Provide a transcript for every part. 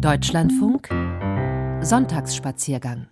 Deutschlandfunk Sonntagsspaziergang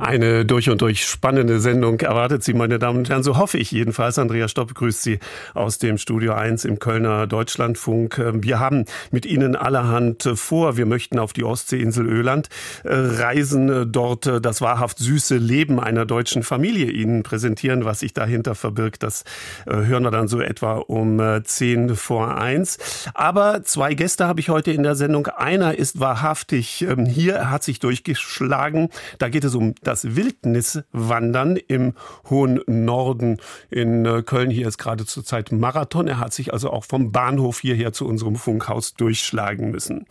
eine durch und durch spannende Sendung erwartet Sie, meine Damen und Herren. So hoffe ich jedenfalls. Andrea Stopp grüßt Sie aus dem Studio 1 im Kölner Deutschlandfunk. Ähm, wir haben mit Ihnen allerhand vor. Wir möchten auf die Ostseeinsel Öland äh, reisen, äh, dort äh, das wahrhaft süße Leben einer deutschen Familie Ihnen präsentieren. Was sich dahinter verbirgt, das hören wir dann so etwa um 10 vor 1. Aber zwei Gäste habe ich heute in der Sendung. Einer ist wahrhaftig ähm, hier, er hat sich durchgeschlagen. Da geht es um das Wildniswandern im hohen Norden in äh, Köln. Hier ist gerade zurzeit Marathon. Er hat sich also auch vom Bahnhof hierher zu unserem Funkhaus durchschlagen müssen.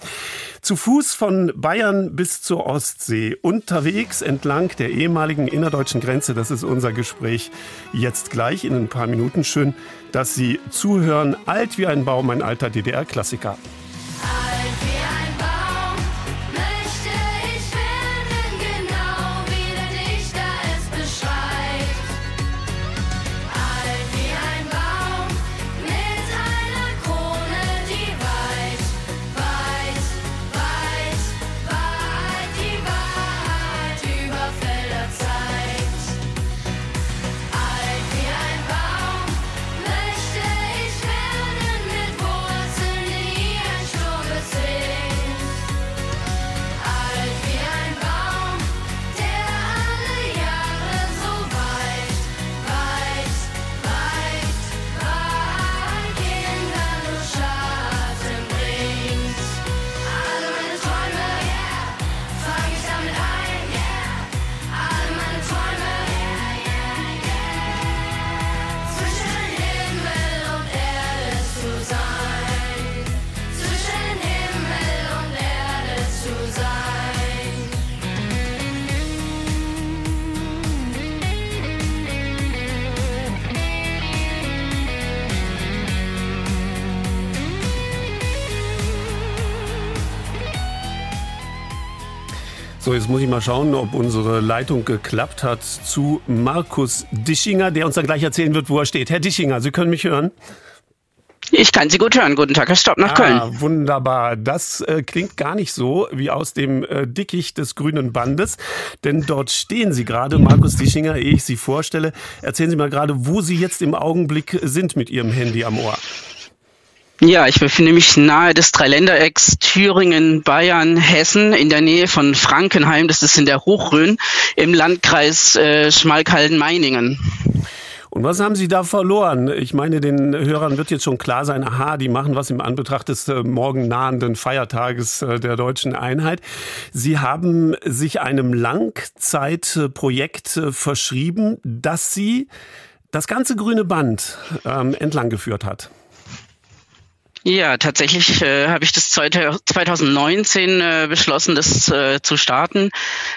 Zu Fuß von Bayern bis zur Ostsee, unterwegs entlang der ehemaligen innerdeutschen Grenze. Das ist unser Gespräch jetzt gleich in ein paar Minuten. Schön, dass Sie zuhören. Alt wie ein Baum, ein alter DDR-Klassiker. So, jetzt muss ich mal schauen, ob unsere Leitung geklappt hat zu Markus Dischinger, der uns dann gleich erzählen wird, wo er steht. Herr Dischinger, Sie können mich hören? Ich kann Sie gut hören. Guten Tag, Herr Stopp nach ah, Köln. Wunderbar. Das äh, klingt gar nicht so wie aus dem äh, Dickicht des grünen Bandes, denn dort stehen Sie gerade, Markus Dischinger, ehe ich Sie vorstelle. Erzählen Sie mal gerade, wo Sie jetzt im Augenblick sind mit Ihrem Handy am Ohr. Ja, ich befinde mich nahe des Dreiländerecks Thüringen, Bayern, Hessen in der Nähe von Frankenheim. Das ist in der Hochrhön im Landkreis äh, Schmalkalden-Meiningen. Und was haben Sie da verloren? Ich meine, den Hörern wird jetzt schon klar sein, aha, die machen was im Anbetracht des äh, morgen nahenden Feiertages äh, der deutschen Einheit. Sie haben sich einem Langzeitprojekt äh, verschrieben, das Sie das ganze grüne Band ähm, entlang geführt hat. Ja, tatsächlich äh, habe ich das 2019 äh, beschlossen, das äh, zu starten.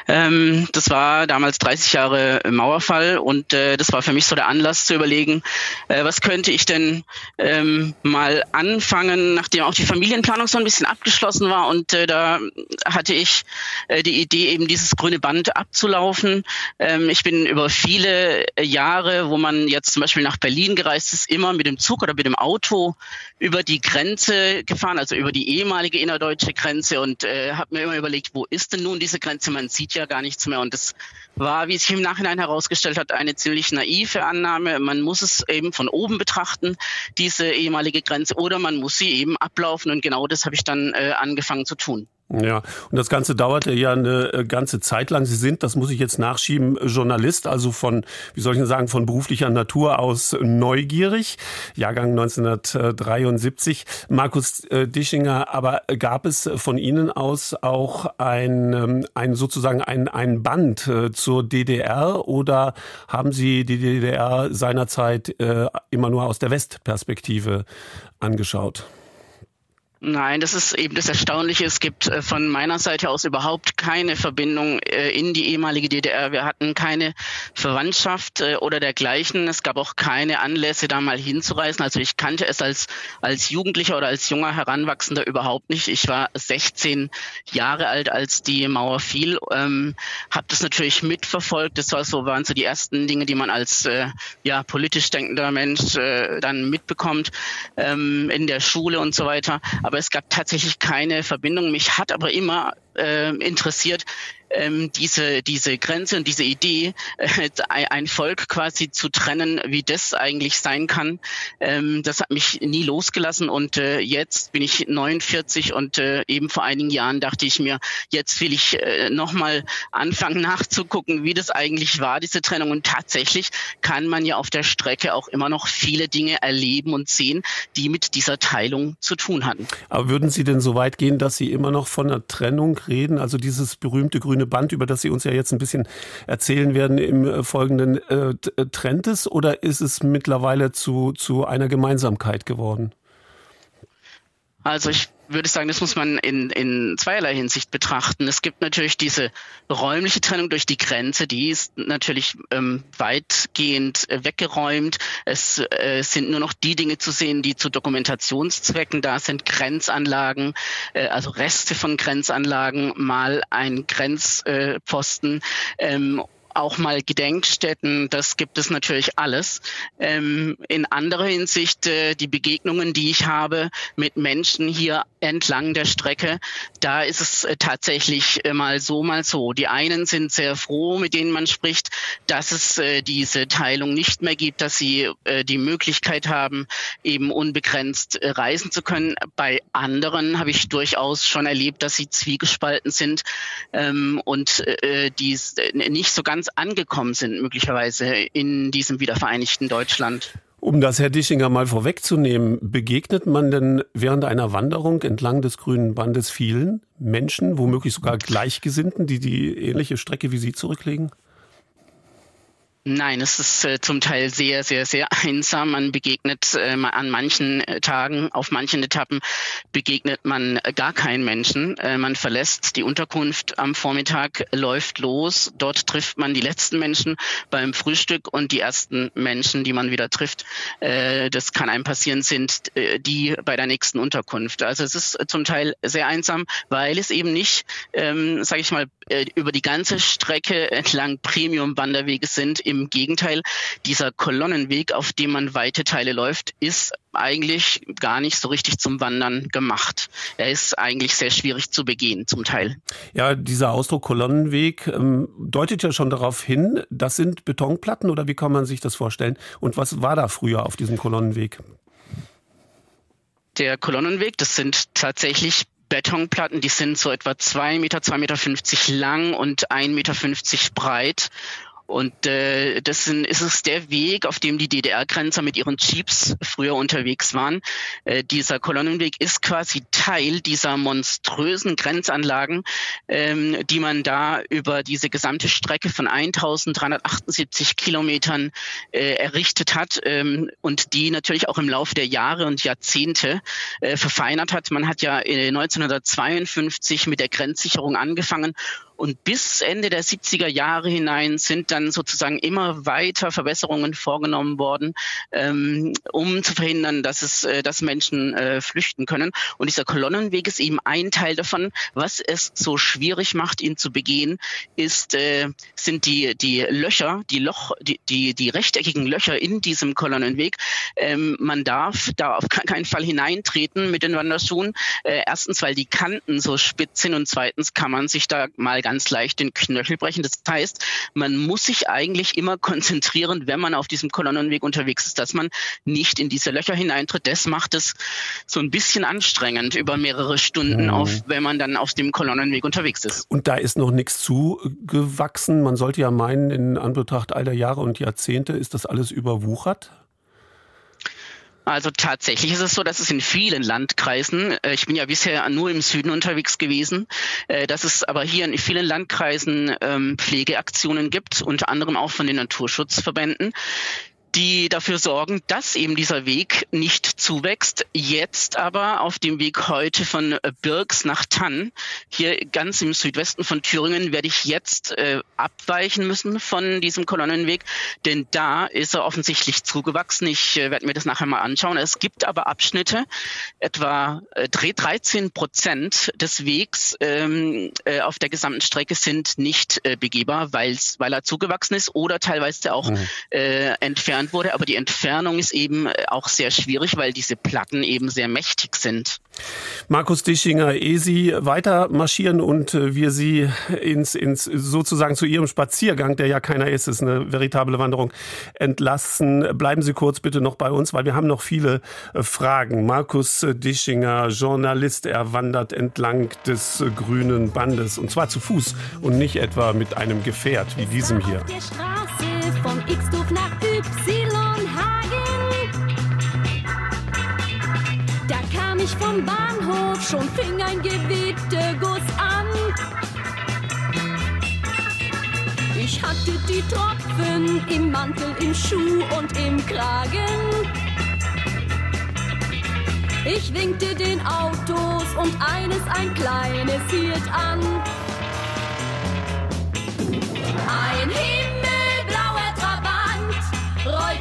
Ähm, das war damals 30 Jahre Mauerfall und äh, das war für mich so der Anlass zu überlegen, äh, was könnte ich denn ähm, mal anfangen, nachdem auch die Familienplanung so ein bisschen abgeschlossen war und äh, da hatte ich äh, die Idee, eben dieses grüne Band abzulaufen. Ähm, ich bin über viele Jahre, wo man jetzt zum Beispiel nach Berlin gereist ist, immer mit dem Zug oder mit dem Auto über die Grenze gefahren, also über die ehemalige innerdeutsche Grenze und äh, habe mir immer überlegt, wo ist denn nun diese Grenze? Man sieht ja gar nichts mehr und das war, wie sich im Nachhinein herausgestellt hat, eine ziemlich naive Annahme. Man muss es eben von oben betrachten, diese ehemalige Grenze, oder man muss sie eben ablaufen und genau das habe ich dann äh, angefangen zu tun. Ja, und das Ganze dauerte ja eine äh, ganze Zeit lang. Sie sind, das muss ich jetzt nachschieben, Journalist, also von, wie soll ich denn sagen, von beruflicher Natur aus neugierig. Jahrgang 1973. Markus äh, Dischinger, aber gab es von Ihnen aus auch ein, ähm, ein sozusagen ein, ein Band äh, zur DDR oder haben Sie die DDR seinerzeit immer nur aus der Westperspektive angeschaut? Nein, das ist eben das Erstaunliche. Es gibt äh, von meiner Seite aus überhaupt keine Verbindung äh, in die ehemalige DDR. Wir hatten keine Verwandtschaft äh, oder dergleichen. Es gab auch keine Anlässe, da mal hinzureisen. Also ich kannte es als, als Jugendlicher oder als junger Heranwachsender überhaupt nicht. Ich war 16 Jahre alt, als die Mauer fiel. Ähm, habe das natürlich mitverfolgt. Das war so, waren so die ersten Dinge, die man als äh, ja, politisch denkender Mensch äh, dann mitbekommt ähm, in der Schule und so weiter. Aber aber es gab tatsächlich keine Verbindung. Mich hat aber immer äh, interessiert, ähm, diese, diese Grenze und diese Idee, äh, ein Volk quasi zu trennen, wie das eigentlich sein kann, ähm, das hat mich nie losgelassen. Und äh, jetzt bin ich 49 und äh, eben vor einigen Jahren dachte ich mir, jetzt will ich äh, nochmal anfangen nachzugucken, wie das eigentlich war, diese Trennung. Und tatsächlich kann man ja auf der Strecke auch immer noch viele Dinge erleben und sehen, die mit dieser Teilung zu tun hatten. Aber würden Sie denn so weit gehen, dass Sie immer noch von einer Trennung reden? Also dieses berühmte grüne Band, über das Sie uns ja jetzt ein bisschen erzählen werden im äh, folgenden äh, äh, Trend ist, oder ist es mittlerweile zu, zu einer Gemeinsamkeit geworden? Also ich würde sagen, das muss man in, in zweierlei Hinsicht betrachten. Es gibt natürlich diese räumliche Trennung durch die Grenze, die ist natürlich ähm, weitgehend äh, weggeräumt. Es äh, sind nur noch die Dinge zu sehen, die zu Dokumentationszwecken da sind, Grenzanlagen, äh, also Reste von Grenzanlagen, mal ein Grenzposten ähm, auch mal Gedenkstätten, das gibt es natürlich alles. Ähm, in anderer Hinsicht äh, die Begegnungen, die ich habe mit Menschen hier entlang der Strecke, da ist es äh, tatsächlich äh, mal so, mal so. Die einen sind sehr froh, mit denen man spricht, dass es äh, diese Teilung nicht mehr gibt, dass sie äh, die Möglichkeit haben, eben unbegrenzt äh, reisen zu können. Bei anderen habe ich durchaus schon erlebt, dass sie zwiegespalten sind ähm, und die nicht so ganz ganz angekommen sind, möglicherweise in diesem wiedervereinigten Deutschland. Um das, Herr Dischinger, mal vorwegzunehmen, begegnet man denn während einer Wanderung entlang des grünen Bandes vielen Menschen, womöglich sogar Gleichgesinnten, die die ähnliche Strecke wie Sie zurücklegen? Nein, es ist äh, zum Teil sehr, sehr, sehr einsam. Man begegnet äh, an manchen äh, Tagen, auf manchen Etappen begegnet man gar keinen Menschen. Äh, man verlässt die Unterkunft am Vormittag, läuft los. Dort trifft man die letzten Menschen beim Frühstück und die ersten Menschen, die man wieder trifft, äh, das kann einem passieren, sind äh, die bei der nächsten Unterkunft. Also es ist zum Teil sehr einsam, weil es eben nicht, ähm, sage ich mal, über die ganze Strecke entlang Premium-Wanderwege sind im Gegenteil, dieser Kolonnenweg, auf dem man weite Teile läuft, ist eigentlich gar nicht so richtig zum Wandern gemacht. Er ist eigentlich sehr schwierig zu begehen, zum Teil. Ja, dieser Ausdruck Kolonnenweg ähm, deutet ja schon darauf hin, das sind Betonplatten oder wie kann man sich das vorstellen? Und was war da früher auf diesem Kolonnenweg? Der Kolonnenweg, das sind tatsächlich Betonplatten, die sind so etwa zwei Meter, zwei Meter fünfzig lang und ein Meter fünfzig breit und äh, das sind, ist es der Weg, auf dem die DDR-Grenzer mit ihren Jeeps früher unterwegs waren. Äh, dieser Kolonnenweg ist quasi Teil dieser monströsen Grenzanlagen, ähm, die man da über diese gesamte Strecke von 1378 Kilometern äh, errichtet hat ähm, und die natürlich auch im Laufe der Jahre und Jahrzehnte äh, verfeinert hat. Man hat ja 1952 mit der Grenzsicherung angefangen und bis Ende der 70er Jahre hinein sind dann sozusagen immer weiter Verbesserungen vorgenommen worden, ähm, um zu verhindern, dass es, äh, dass Menschen äh, flüchten können. Und dieser Kolonnenweg ist eben ein Teil davon. Was es so schwierig macht, ihn zu begehen, ist, äh, sind die, die Löcher, die Loch, die, die, die rechteckigen Löcher in diesem Kolonnenweg. Ähm, man darf da auf keinen Fall hineintreten mit den Wanderschuhen. Äh, erstens, weil die Kanten so spitz sind und zweitens kann man sich da mal ganz leicht den Knöchel brechen. Das heißt, man muss sich eigentlich immer konzentrieren, wenn man auf diesem Kolonnenweg unterwegs ist, dass man nicht in diese Löcher hineintritt. Das macht es so ein bisschen anstrengend über mehrere Stunden, mhm. auf, wenn man dann auf dem Kolonnenweg unterwegs ist. Und da ist noch nichts zugewachsen. Man sollte ja meinen, in Anbetracht all der Jahre und Jahrzehnte ist das alles überwuchert. Also tatsächlich ist es so, dass es in vielen Landkreisen, äh, ich bin ja bisher nur im Süden unterwegs gewesen, äh, dass es aber hier in vielen Landkreisen ähm, Pflegeaktionen gibt, unter anderem auch von den Naturschutzverbänden, die dafür sorgen, dass eben dieser Weg nicht zuwächst. Jetzt aber auf dem Weg heute von Birks nach Tann, hier ganz im Südwesten von Thüringen, werde ich jetzt äh, abweichen müssen von diesem Kolonnenweg, denn da ist er offensichtlich zugewachsen. Ich äh, werde mir das nachher mal anschauen. Es gibt aber Abschnitte, etwa äh, 13 Prozent des Wegs ähm, äh, auf der gesamten Strecke sind nicht äh, begehbar, weil er zugewachsen ist oder teilweise auch mhm. äh, entfernt wurde. Aber die Entfernung ist eben äh, auch sehr schwierig, weil diese Platten eben sehr mächtig sind. Markus Dischinger, ehe Sie weiter marschieren und äh, wir Sie ins, ins sozusagen zu Ihrem Spaziergang, der ja keiner ist, ist eine veritable Wanderung, entlassen, bleiben Sie kurz bitte noch bei uns, weil wir haben noch viele äh, Fragen. Markus Dischinger, Journalist, er wandert entlang des grünen Bandes und zwar zu Fuß und nicht etwa mit einem Gefährt wie diesem hier. Auf der Straße vom nach schon fing ein Gewitterguss an. Ich hatte die Tropfen im Mantel, im Schuh und im Kragen. Ich winkte den Autos und eines ein kleines hielt an. Ein himmelblauer Trabant rollte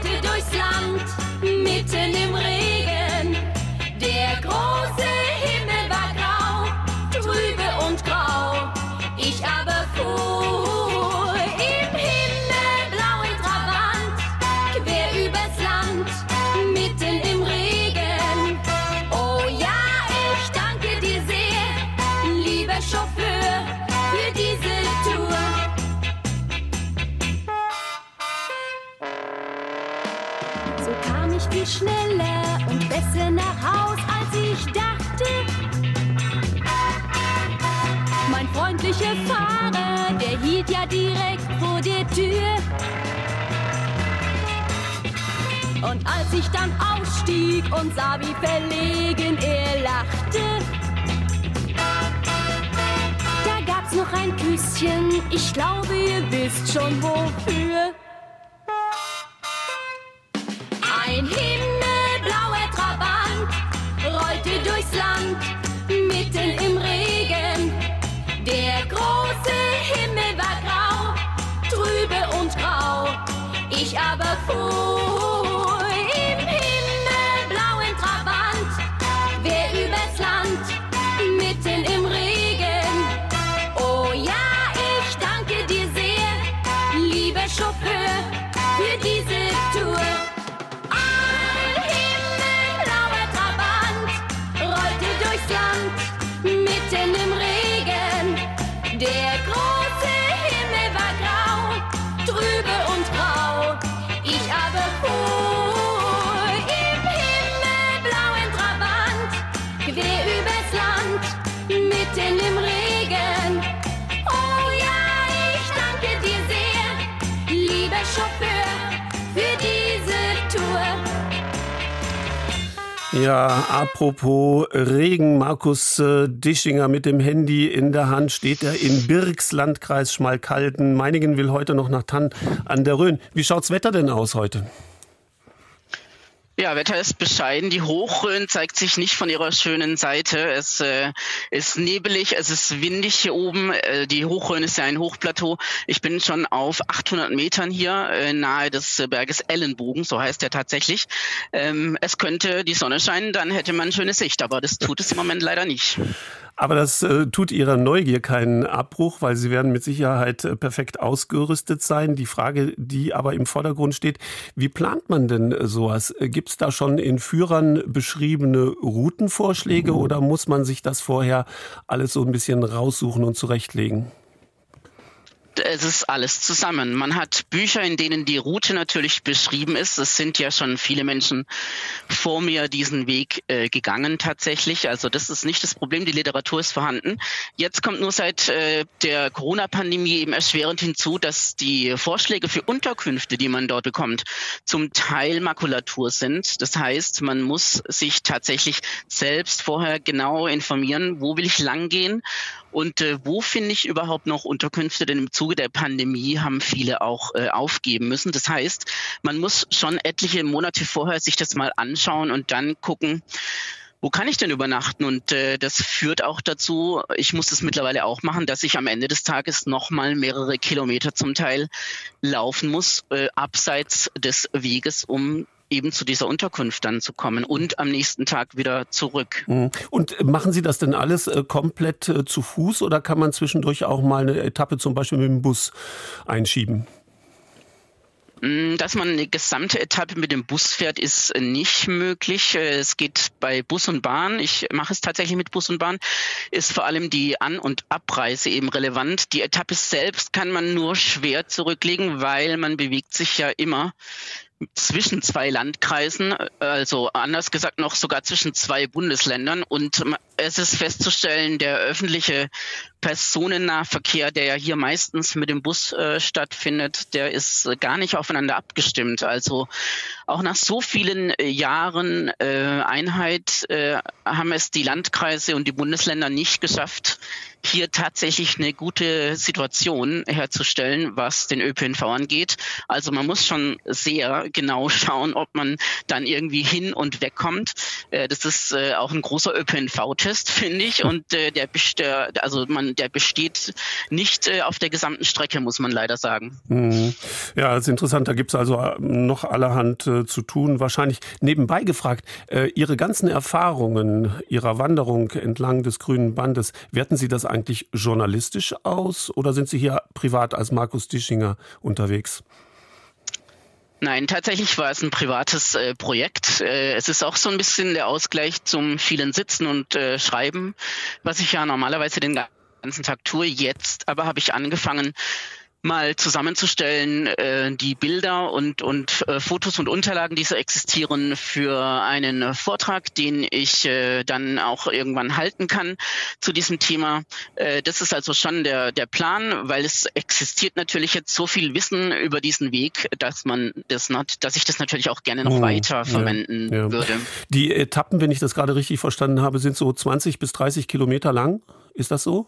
direkt vor der Tür. Und als ich dann ausstieg und sah, wie verlegen er lachte, da gab's noch ein Küsschen, ich glaube, ihr wisst schon wofür. Ein himmelblauer Ja, apropos Regen, Markus äh, Dischinger mit dem Handy in der Hand steht er in Birks Landkreis Schmalkalden. Meiningen will heute noch nach Tann an der Rhön. Wie schaut's Wetter denn aus heute? Ja, Wetter ist bescheiden. Die Hochrhön zeigt sich nicht von ihrer schönen Seite. Es äh, ist nebelig, es ist windig hier oben. Äh, die Hochrhön ist ja ein Hochplateau. Ich bin schon auf 800 Metern hier äh, nahe des Berges Ellenbogen, so heißt er tatsächlich. Ähm, es könnte die Sonne scheinen, dann hätte man schöne Sicht, aber das tut es im Moment leider nicht. Aber das äh, tut Ihrer Neugier keinen Abbruch, weil Sie werden mit Sicherheit äh, perfekt ausgerüstet sein. Die Frage, die aber im Vordergrund steht, wie plant man denn sowas? Äh, Gibt es da schon in Führern beschriebene Routenvorschläge oder muss man sich das vorher alles so ein bisschen raussuchen und zurechtlegen? Es ist alles zusammen. Man hat Bücher, in denen die Route natürlich beschrieben ist. Es sind ja schon viele Menschen vor mir diesen Weg äh, gegangen tatsächlich. Also das ist nicht das Problem. Die Literatur ist vorhanden. Jetzt kommt nur seit äh, der Corona-Pandemie eben erschwerend hinzu, dass die Vorschläge für Unterkünfte, die man dort bekommt, zum Teil Makulatur sind. Das heißt, man muss sich tatsächlich selbst vorher genau informieren, wo will ich langgehen und äh, wo finde ich überhaupt noch Unterkünfte? Denn im Zuge der Pandemie haben viele auch äh, aufgeben müssen. Das heißt, man muss schon etliche Monate vorher sich das mal anschauen und dann gucken, wo kann ich denn übernachten? Und äh, das führt auch dazu, ich muss das mittlerweile auch machen, dass ich am Ende des Tages nochmal mehrere Kilometer zum Teil laufen muss, äh, abseits des Weges, um eben zu dieser Unterkunft dann zu kommen und am nächsten Tag wieder zurück. Mhm. Und machen Sie das denn alles äh, komplett äh, zu Fuß oder kann man zwischendurch auch mal eine Etappe zum Beispiel mit dem Bus einschieben? Mm, dass man eine gesamte Etappe mit dem Bus fährt, ist nicht möglich. Äh, es geht bei Bus und Bahn. Ich mache es tatsächlich mit Bus und Bahn. Ist vor allem die An- und Abreise eben relevant. Die Etappe selbst kann man nur schwer zurücklegen, weil man bewegt sich ja immer zwischen zwei Landkreisen, also anders gesagt noch sogar zwischen zwei Bundesländern. Und es ist festzustellen, der öffentliche Personennahverkehr, der ja hier meistens mit dem Bus äh, stattfindet, der ist gar nicht aufeinander abgestimmt. Also auch nach so vielen äh, Jahren äh, Einheit äh, haben es die Landkreise und die Bundesländer nicht geschafft, hier tatsächlich eine gute Situation herzustellen, was den ÖPNV angeht. Also man muss schon sehr genau schauen, ob man dann irgendwie hin und wegkommt. Äh, das ist äh, auch ein großer ÖPNV-Test, finde ich. Und äh, der, also man der besteht nicht äh, auf der gesamten Strecke, muss man leider sagen. Mhm. Ja, das ist interessant. Da gibt es also äh, noch allerhand äh, zu tun. Wahrscheinlich nebenbei gefragt, äh, Ihre ganzen Erfahrungen Ihrer Wanderung entlang des grünen Bandes, werten Sie das eigentlich journalistisch aus oder sind Sie hier privat als Markus Dischinger unterwegs? Nein, tatsächlich war es ein privates äh, Projekt. Äh, es ist auch so ein bisschen der Ausgleich zum vielen Sitzen und äh, Schreiben, was ich ja normalerweise den ganzen Tag tue. Jetzt aber habe ich angefangen, mal zusammenzustellen, äh, die Bilder und, und äh, Fotos und Unterlagen, die so existieren, für einen Vortrag, den ich äh, dann auch irgendwann halten kann zu diesem Thema. Äh, das ist also schon der, der Plan, weil es existiert natürlich jetzt so viel Wissen über diesen Weg, dass man das not, dass ich das natürlich auch gerne noch oh, weiter verwenden ja, ja. würde. Die Etappen, wenn ich das gerade richtig verstanden habe, sind so 20 bis 30 Kilometer lang. Ist das so?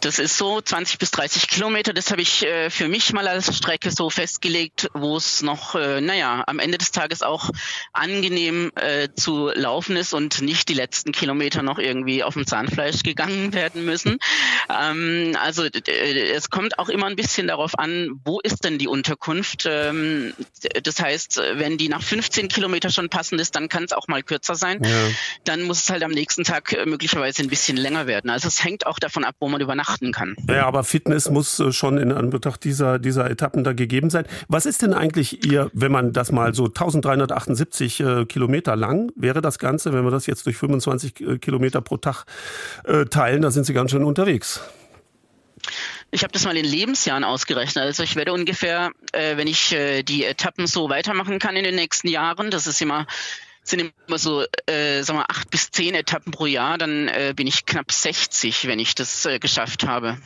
Das ist so 20 bis 30 Kilometer. Das habe ich äh, für mich mal als Strecke so festgelegt, wo es noch, äh, naja, am Ende des Tages auch angenehm äh, zu laufen ist und nicht die letzten Kilometer noch irgendwie auf dem Zahnfleisch gegangen werden müssen. Ähm, also es kommt auch immer ein bisschen darauf an, wo ist denn die Unterkunft. Ähm, das heißt, wenn die nach 15 Kilometer schon passend ist, dann kann es auch mal kürzer sein. Ja. Dann muss es halt am nächsten Tag äh, möglicherweise ein bisschen länger werden. Also es hängt auch davon ab, wo man übernachtet beachten kann. Ja, aber Fitness muss äh, schon in Anbetracht dieser, dieser Etappen da gegeben sein. Was ist denn eigentlich Ihr, wenn man das mal so 1378 äh, Kilometer lang wäre das Ganze, wenn wir das jetzt durch 25 äh, Kilometer pro Tag äh, teilen, da sind Sie ganz schön unterwegs. Ich habe das mal in Lebensjahren ausgerechnet. Also ich werde ungefähr, äh, wenn ich äh, die Etappen so weitermachen kann in den nächsten Jahren, das ist immer sind immer so, äh, sagen wir, acht bis zehn Etappen pro Jahr, dann äh, bin ich knapp 60, wenn ich das äh, geschafft habe.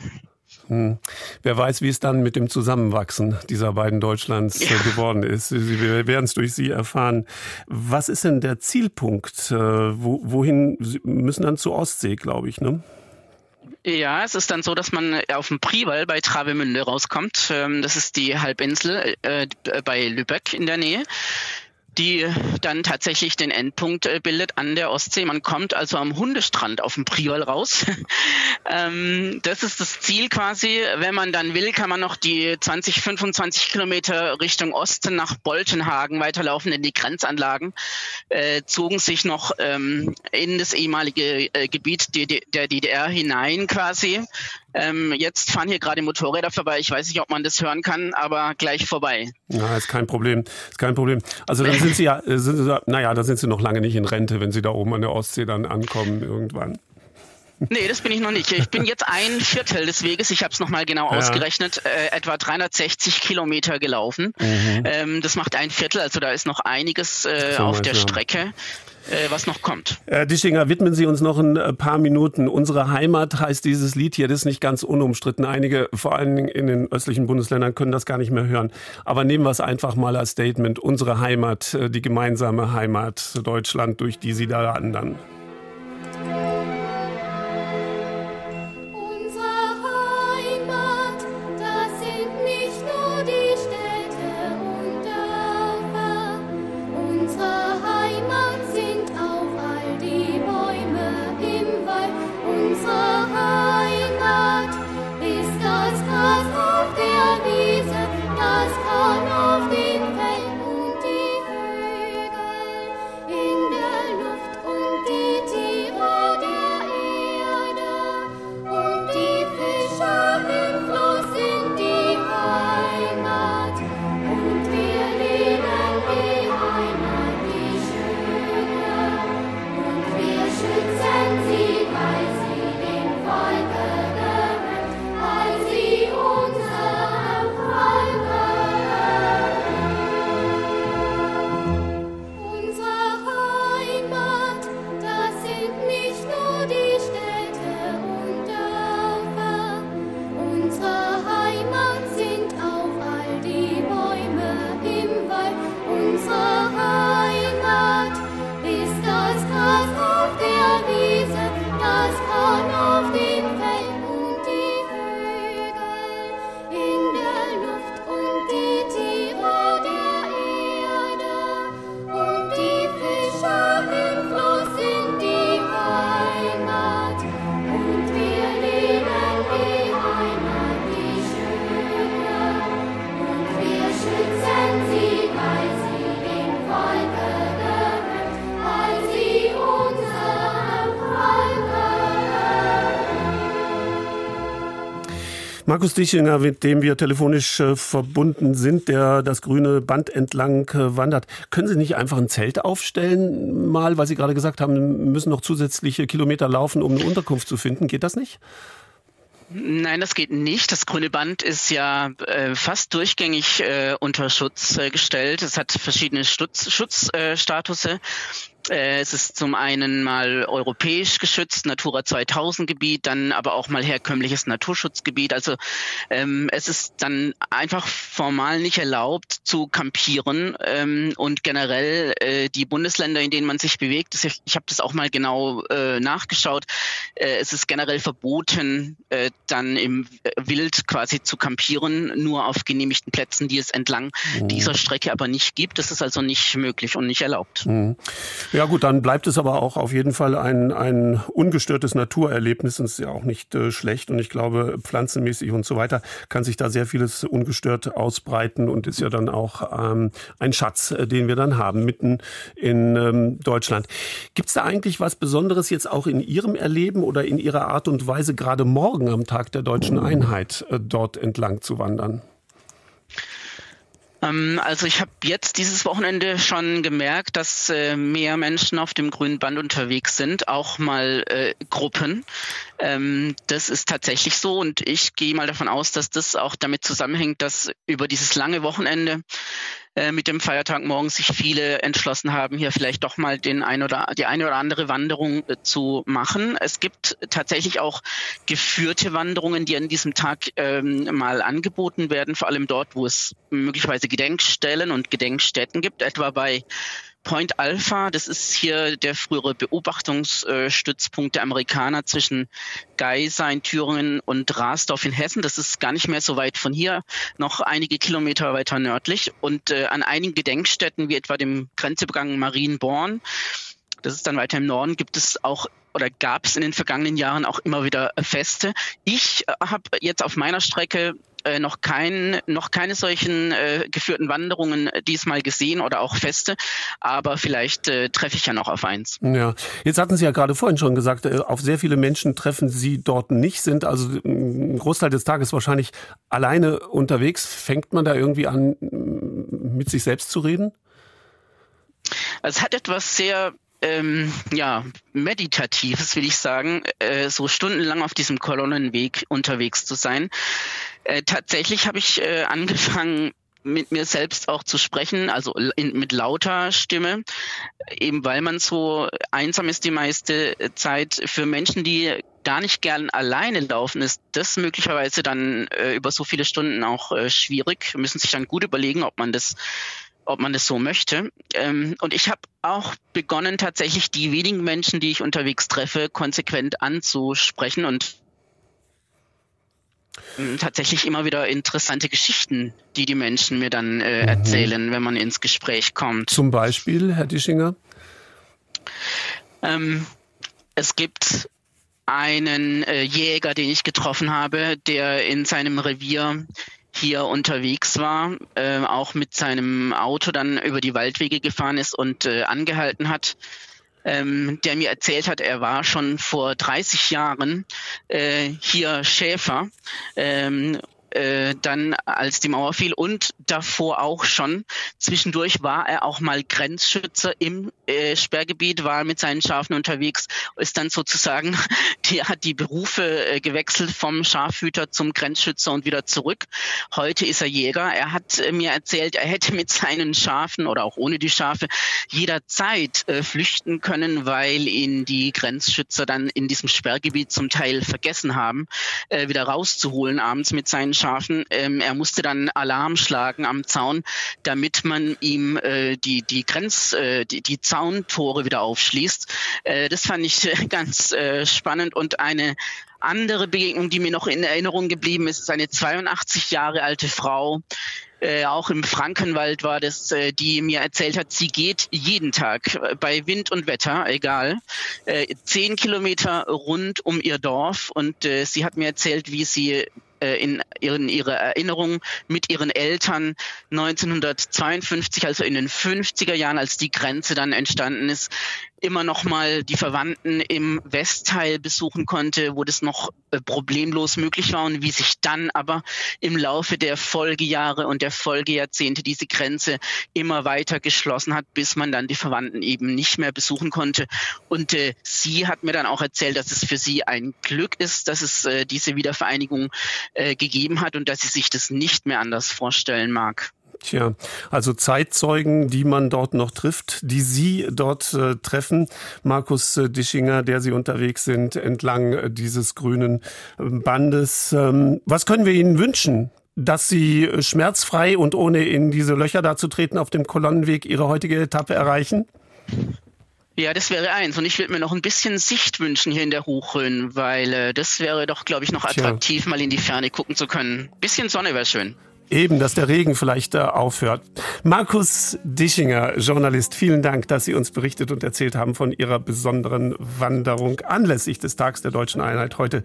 Hm. Wer weiß, wie es dann mit dem Zusammenwachsen dieser beiden Deutschlands äh, ja. geworden ist. Wir werden es durch Sie erfahren. Was ist denn der Zielpunkt? Äh, wo, wohin Sie müssen dann zur Ostsee, glaube ich, ne? Ja, es ist dann so, dass man auf dem Prival bei Travemünde rauskommt. Ähm, das ist die Halbinsel äh, bei Lübeck in der Nähe die dann tatsächlich den Endpunkt äh, bildet an der Ostsee. Man kommt also am Hundestrand auf dem Priol raus. ähm, das ist das Ziel quasi. Wenn man dann will, kann man noch die 20, 25 Kilometer Richtung Osten nach Boltenhagen weiterlaufen in die Grenzanlagen, äh, zogen sich noch ähm, in das ehemalige äh, Gebiet der DDR hinein quasi. Ähm, jetzt fahren hier gerade Motorräder vorbei. Ich weiß nicht, ob man das hören kann, aber gleich vorbei. Ja, ist kein Problem. Ist kein Problem. Also dann sind Sie ja, äh, sind Sie, naja, da sind Sie noch lange nicht in Rente, wenn Sie da oben an der Ostsee dann ankommen irgendwann. Nee, das bin ich noch nicht. Ich bin jetzt ein Viertel des Weges, ich habe es nochmal genau ja. ausgerechnet, äh, etwa 360 Kilometer gelaufen. Mhm. Ähm, das macht ein Viertel, also da ist noch einiges äh, auf der Strecke äh, was noch kommt. Herr Dischinger, widmen Sie uns noch ein äh, paar Minuten. Unsere Heimat heißt dieses Lied hier, das ist nicht ganz unumstritten. Einige, vor allen Dingen in den östlichen Bundesländern, können das gar nicht mehr hören. Aber nehmen wir es einfach mal als Statement. Unsere Heimat, äh, die gemeinsame Heimat Deutschland, durch die Sie da wandern. Markus Dichinger, mit dem wir telefonisch äh, verbunden sind, der das grüne Band entlang äh, wandert. Können Sie nicht einfach ein Zelt aufstellen, mal, weil Sie gerade gesagt haben, müssen noch zusätzliche Kilometer laufen, um eine Unterkunft zu finden? Geht das nicht? Nein, das geht nicht. Das grüne Band ist ja äh, fast durchgängig äh, unter Schutz äh, gestellt. Es hat verschiedene Schutz, Schutzstatus. Äh, es ist zum einen mal europäisch geschützt, Natura 2000 Gebiet, dann aber auch mal herkömmliches Naturschutzgebiet. Also ähm, es ist dann einfach formal nicht erlaubt zu campieren ähm, und generell äh, die Bundesländer, in denen man sich bewegt, ich, ich habe das auch mal genau äh, nachgeschaut, äh, es ist generell verboten, äh, dann im Wild quasi zu campieren, nur auf genehmigten Plätzen, die es entlang mhm. dieser Strecke aber nicht gibt. Das ist also nicht möglich und nicht erlaubt. Mhm. Ja gut, dann bleibt es aber auch auf jeden Fall ein, ein ungestörtes Naturerlebnis und ist ja auch nicht äh, schlecht. Und ich glaube, pflanzenmäßig und so weiter kann sich da sehr vieles ungestört ausbreiten und ist ja dann auch ähm, ein Schatz, äh, den wir dann haben mitten in ähm, Deutschland. Gibt es da eigentlich was Besonderes jetzt auch in Ihrem Erleben oder in Ihrer Art und Weise, gerade morgen am Tag der deutschen Einheit äh, dort entlang zu wandern? Ähm, also ich habe jetzt dieses Wochenende schon gemerkt, dass äh, mehr Menschen auf dem grünen Band unterwegs sind, auch mal äh, Gruppen. Ähm, das ist tatsächlich so und ich gehe mal davon aus, dass das auch damit zusammenhängt, dass über dieses lange Wochenende äh, mit dem Feiertag morgen sich viele entschlossen haben, hier vielleicht doch mal den ein oder die eine oder andere Wanderung äh, zu machen. Es gibt tatsächlich auch geführte Wanderungen, die an diesem Tag ähm, mal angeboten werden, vor allem dort, wo es möglicherweise Gedenkstellen und Gedenkstätten gibt, etwa bei Point Alpha, das ist hier der frühere Beobachtungsstützpunkt der Amerikaner zwischen Geisa in Thüringen und Rasdorf in Hessen. Das ist gar nicht mehr so weit von hier, noch einige Kilometer weiter nördlich. Und äh, an einigen Gedenkstätten, wie etwa dem Grenzübergang Marienborn, das ist dann weiter im Norden, gibt es auch oder gab es in den vergangenen Jahren auch immer wieder Feste. Ich äh, habe jetzt auf meiner Strecke äh, noch, kein, noch keine solchen äh, geführten Wanderungen diesmal gesehen oder auch Feste, aber vielleicht äh, treffe ich ja noch auf eins. Ja, jetzt hatten Sie ja gerade vorhin schon gesagt, äh, auf sehr viele Menschen treffen Sie dort nicht, sind also ein Großteil des Tages wahrscheinlich alleine unterwegs. Fängt man da irgendwie an, mit sich selbst zu reden? Es hat etwas sehr ähm, ja, meditatives, will ich sagen, äh, so stundenlang auf diesem Kolonnenweg unterwegs zu sein. Äh, tatsächlich habe ich äh, angefangen, mit mir selbst auch zu sprechen, also in, mit lauter Stimme, eben weil man so einsam ist die meiste Zeit. Für Menschen, die gar nicht gern alleine laufen, ist das möglicherweise dann äh, über so viele Stunden auch äh, schwierig. Müssen sich dann gut überlegen, ob man das ob man das so möchte. Ähm, und ich habe auch begonnen, tatsächlich die wenigen Menschen, die ich unterwegs treffe, konsequent anzusprechen und ähm, tatsächlich immer wieder interessante Geschichten, die die Menschen mir dann äh, mhm. erzählen, wenn man ins Gespräch kommt. Zum Beispiel, Herr Dischinger? Ähm, es gibt einen äh, Jäger, den ich getroffen habe, der in seinem Revier hier unterwegs war, äh, auch mit seinem Auto dann über die Waldwege gefahren ist und äh, angehalten hat, ähm, der mir erzählt hat, er war schon vor 30 Jahren äh, hier Schäfer ähm, äh, dann als die Mauer fiel und davor auch schon. Zwischendurch war er auch mal Grenzschützer im äh, Sperrgebiet, war mit seinen Schafen unterwegs, ist dann sozusagen, die hat die Berufe äh, gewechselt vom Schafhüter zum Grenzschützer und wieder zurück. Heute ist er Jäger. Er hat äh, mir erzählt, er hätte mit seinen Schafen oder auch ohne die Schafe jederzeit äh, flüchten können, weil ihn die Grenzschützer dann in diesem Sperrgebiet zum Teil vergessen haben, äh, wieder rauszuholen abends mit seinen Schafen Schafen. Ähm, er musste dann Alarm schlagen am Zaun, damit man ihm äh, die, die Grenz, äh, die, die Zauntore wieder aufschließt. Äh, das fand ich ganz äh, spannend und eine andere Begegnung, die mir noch in Erinnerung geblieben ist, ist eine 82 Jahre alte Frau, äh, auch im Frankenwald war das, äh, die mir erzählt hat, sie geht jeden Tag äh, bei Wind und Wetter, egal, äh, zehn Kilometer rund um ihr Dorf und äh, sie hat mir erzählt, wie sie äh, in ihren, ihre Erinnerungen mit ihren Eltern 1952, also in den 50er Jahren, als die Grenze dann entstanden ist, immer noch mal die Verwandten im Westteil besuchen konnte, wo das noch äh, problemlos möglich war und wie sich dann aber im Laufe der Folgejahre und der Folgejahrzehnte diese Grenze immer weiter geschlossen hat, bis man dann die Verwandten eben nicht mehr besuchen konnte. Und äh, sie hat mir dann auch erzählt, dass es für sie ein Glück ist, dass es äh, diese Wiedervereinigung äh, gegeben hat und dass sie sich das nicht mehr anders vorstellen mag. Tja, also Zeitzeugen, die man dort noch trifft, die Sie dort äh, treffen. Markus äh, Dischinger, der Sie unterwegs sind entlang äh, dieses grünen äh, Bandes. Ähm, was können wir Ihnen wünschen? Dass Sie äh, schmerzfrei und ohne in diese Löcher da zu treten auf dem Kolonnenweg Ihre heutige Etappe erreichen? Ja, das wäre eins. Und ich würde mir noch ein bisschen Sicht wünschen hier in der Hochrhön, weil äh, das wäre doch, glaube ich, noch attraktiv, Tja. mal in die Ferne gucken zu können. Bisschen Sonne wäre schön. Eben, dass der Regen vielleicht äh, aufhört. Markus Dischinger, Journalist, vielen Dank, dass Sie uns berichtet und erzählt haben von Ihrer besonderen Wanderung anlässlich des Tags der Deutschen Einheit. Heute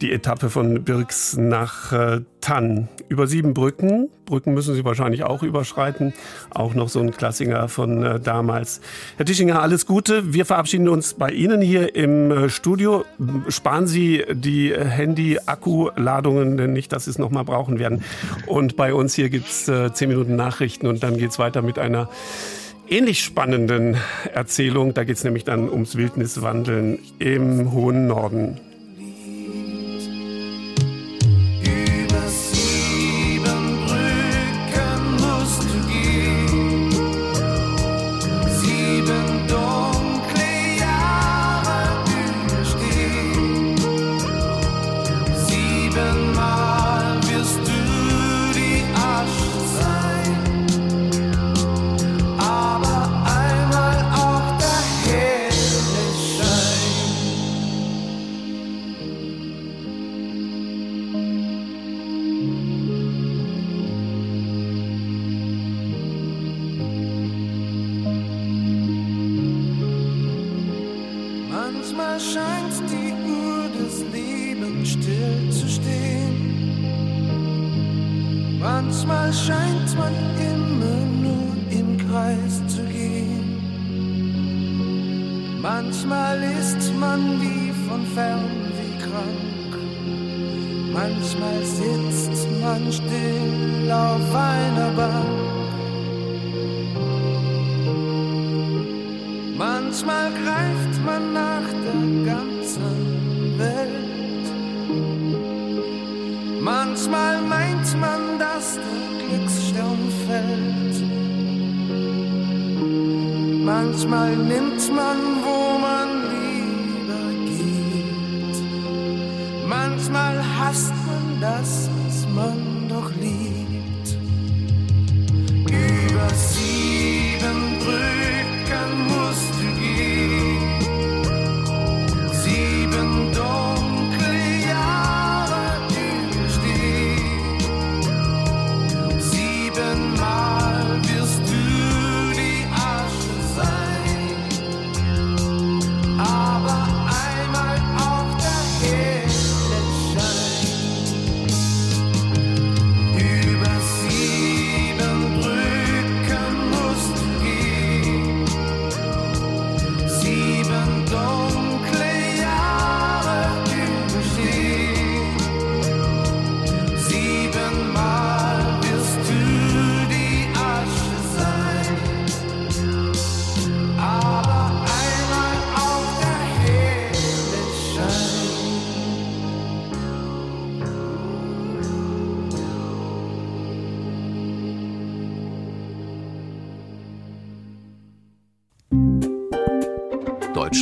die Etappe von Birks nach äh, Tann. Über sieben Brücken. Brücken müssen Sie wahrscheinlich auch überschreiten. Auch noch so ein Klassiker von äh, damals. Herr Dischinger, alles Gute. Wir verabschieden uns bei Ihnen hier im äh, Studio. Sparen Sie die Handy-Akkuladungen, denn nicht, dass Sie es nochmal brauchen werden. Und bei uns hier gibt's äh, zehn Minuten Nachrichten und dann geht's weiter mit einer ähnlich spannenden Erzählung. Da geht's nämlich dann ums Wildniswandeln im hohen Norden.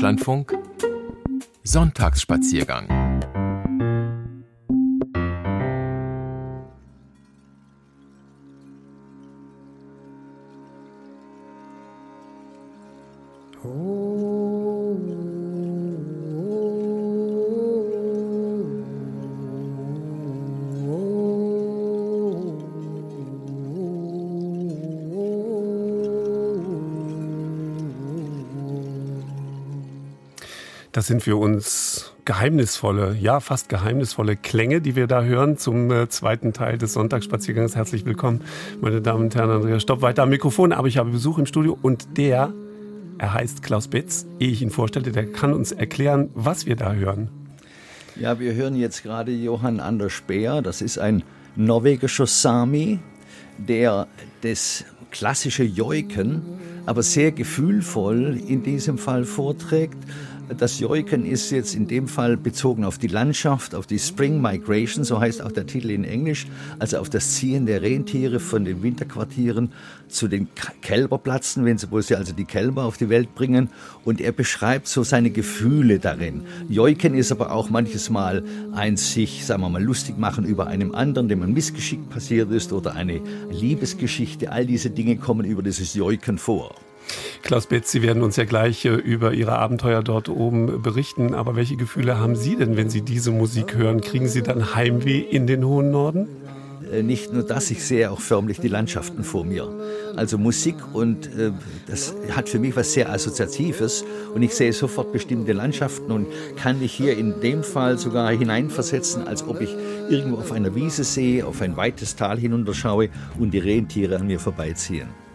Deutschlandfunk. Sonntagsspaziergang Das sind für uns geheimnisvolle, ja fast geheimnisvolle Klänge, die wir da hören zum äh, zweiten Teil des Sonntagsspaziergangs. Herzlich willkommen, meine Damen und Herren. Andrea Stopp weiter am Mikrofon, aber ich habe Besuch im Studio und der Er heißt Klaus Betz. Ehe ich ihn vorstelle, der kann uns erklären, was wir da hören. Ja, wir hören jetzt gerade Johann Anders Speer. Das ist ein norwegischer Sami, der das klassische Joiken, aber sehr gefühlvoll in diesem Fall vorträgt. Das Joiken ist jetzt in dem Fall bezogen auf die Landschaft, auf die Spring Migration, so heißt auch der Titel in Englisch, also auf das Ziehen der Rentiere von den Winterquartieren zu den Kälberplatzen, wenn sie, wo sie also die Kälber auf die Welt bringen. Und er beschreibt so seine Gefühle darin. Joiken ist aber auch manches Mal ein sich, sagen wir mal, lustig machen über einem anderen, dem ein Missgeschick passiert ist oder eine Liebesgeschichte. All diese Dinge kommen über dieses Joiken vor. Klaus Betz, Sie werden uns ja gleich äh, über Ihre Abenteuer dort oben berichten. Aber welche Gefühle haben Sie denn, wenn Sie diese Musik hören? Kriegen Sie dann Heimweh in den hohen Norden? Äh, nicht nur das, ich sehe auch förmlich die Landschaften vor mir. Also Musik und äh, das hat für mich was sehr Assoziatives und ich sehe sofort bestimmte Landschaften und kann mich hier in dem Fall sogar hineinversetzen, als ob ich irgendwo auf einer Wiese sehe, auf ein weites Tal hinunterschaue und die Rentiere an mir vorbeiziehen.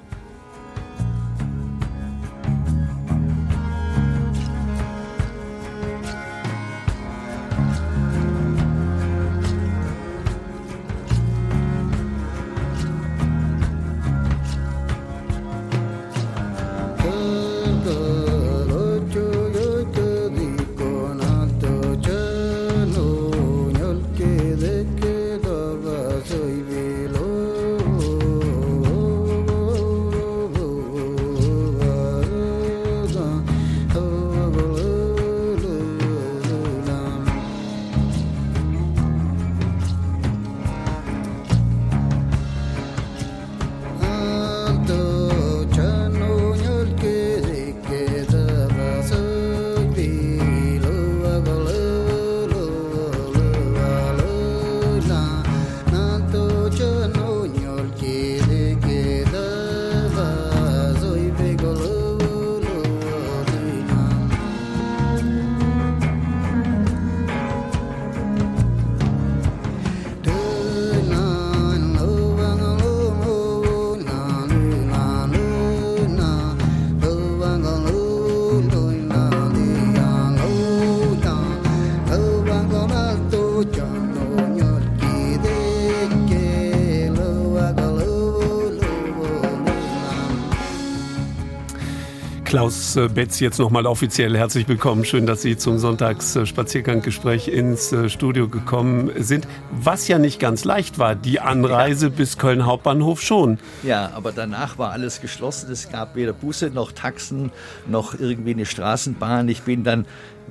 Klaus äh, Betz jetzt nochmal offiziell herzlich willkommen. Schön, dass Sie zum Sonntagsspazierganggespräch ins äh, Studio gekommen sind. Was ja nicht ganz leicht war, die Anreise ja. bis Köln Hauptbahnhof schon. Ja, aber danach war alles geschlossen. Es gab weder Busse noch Taxen noch irgendwie eine Straßenbahn. Ich bin dann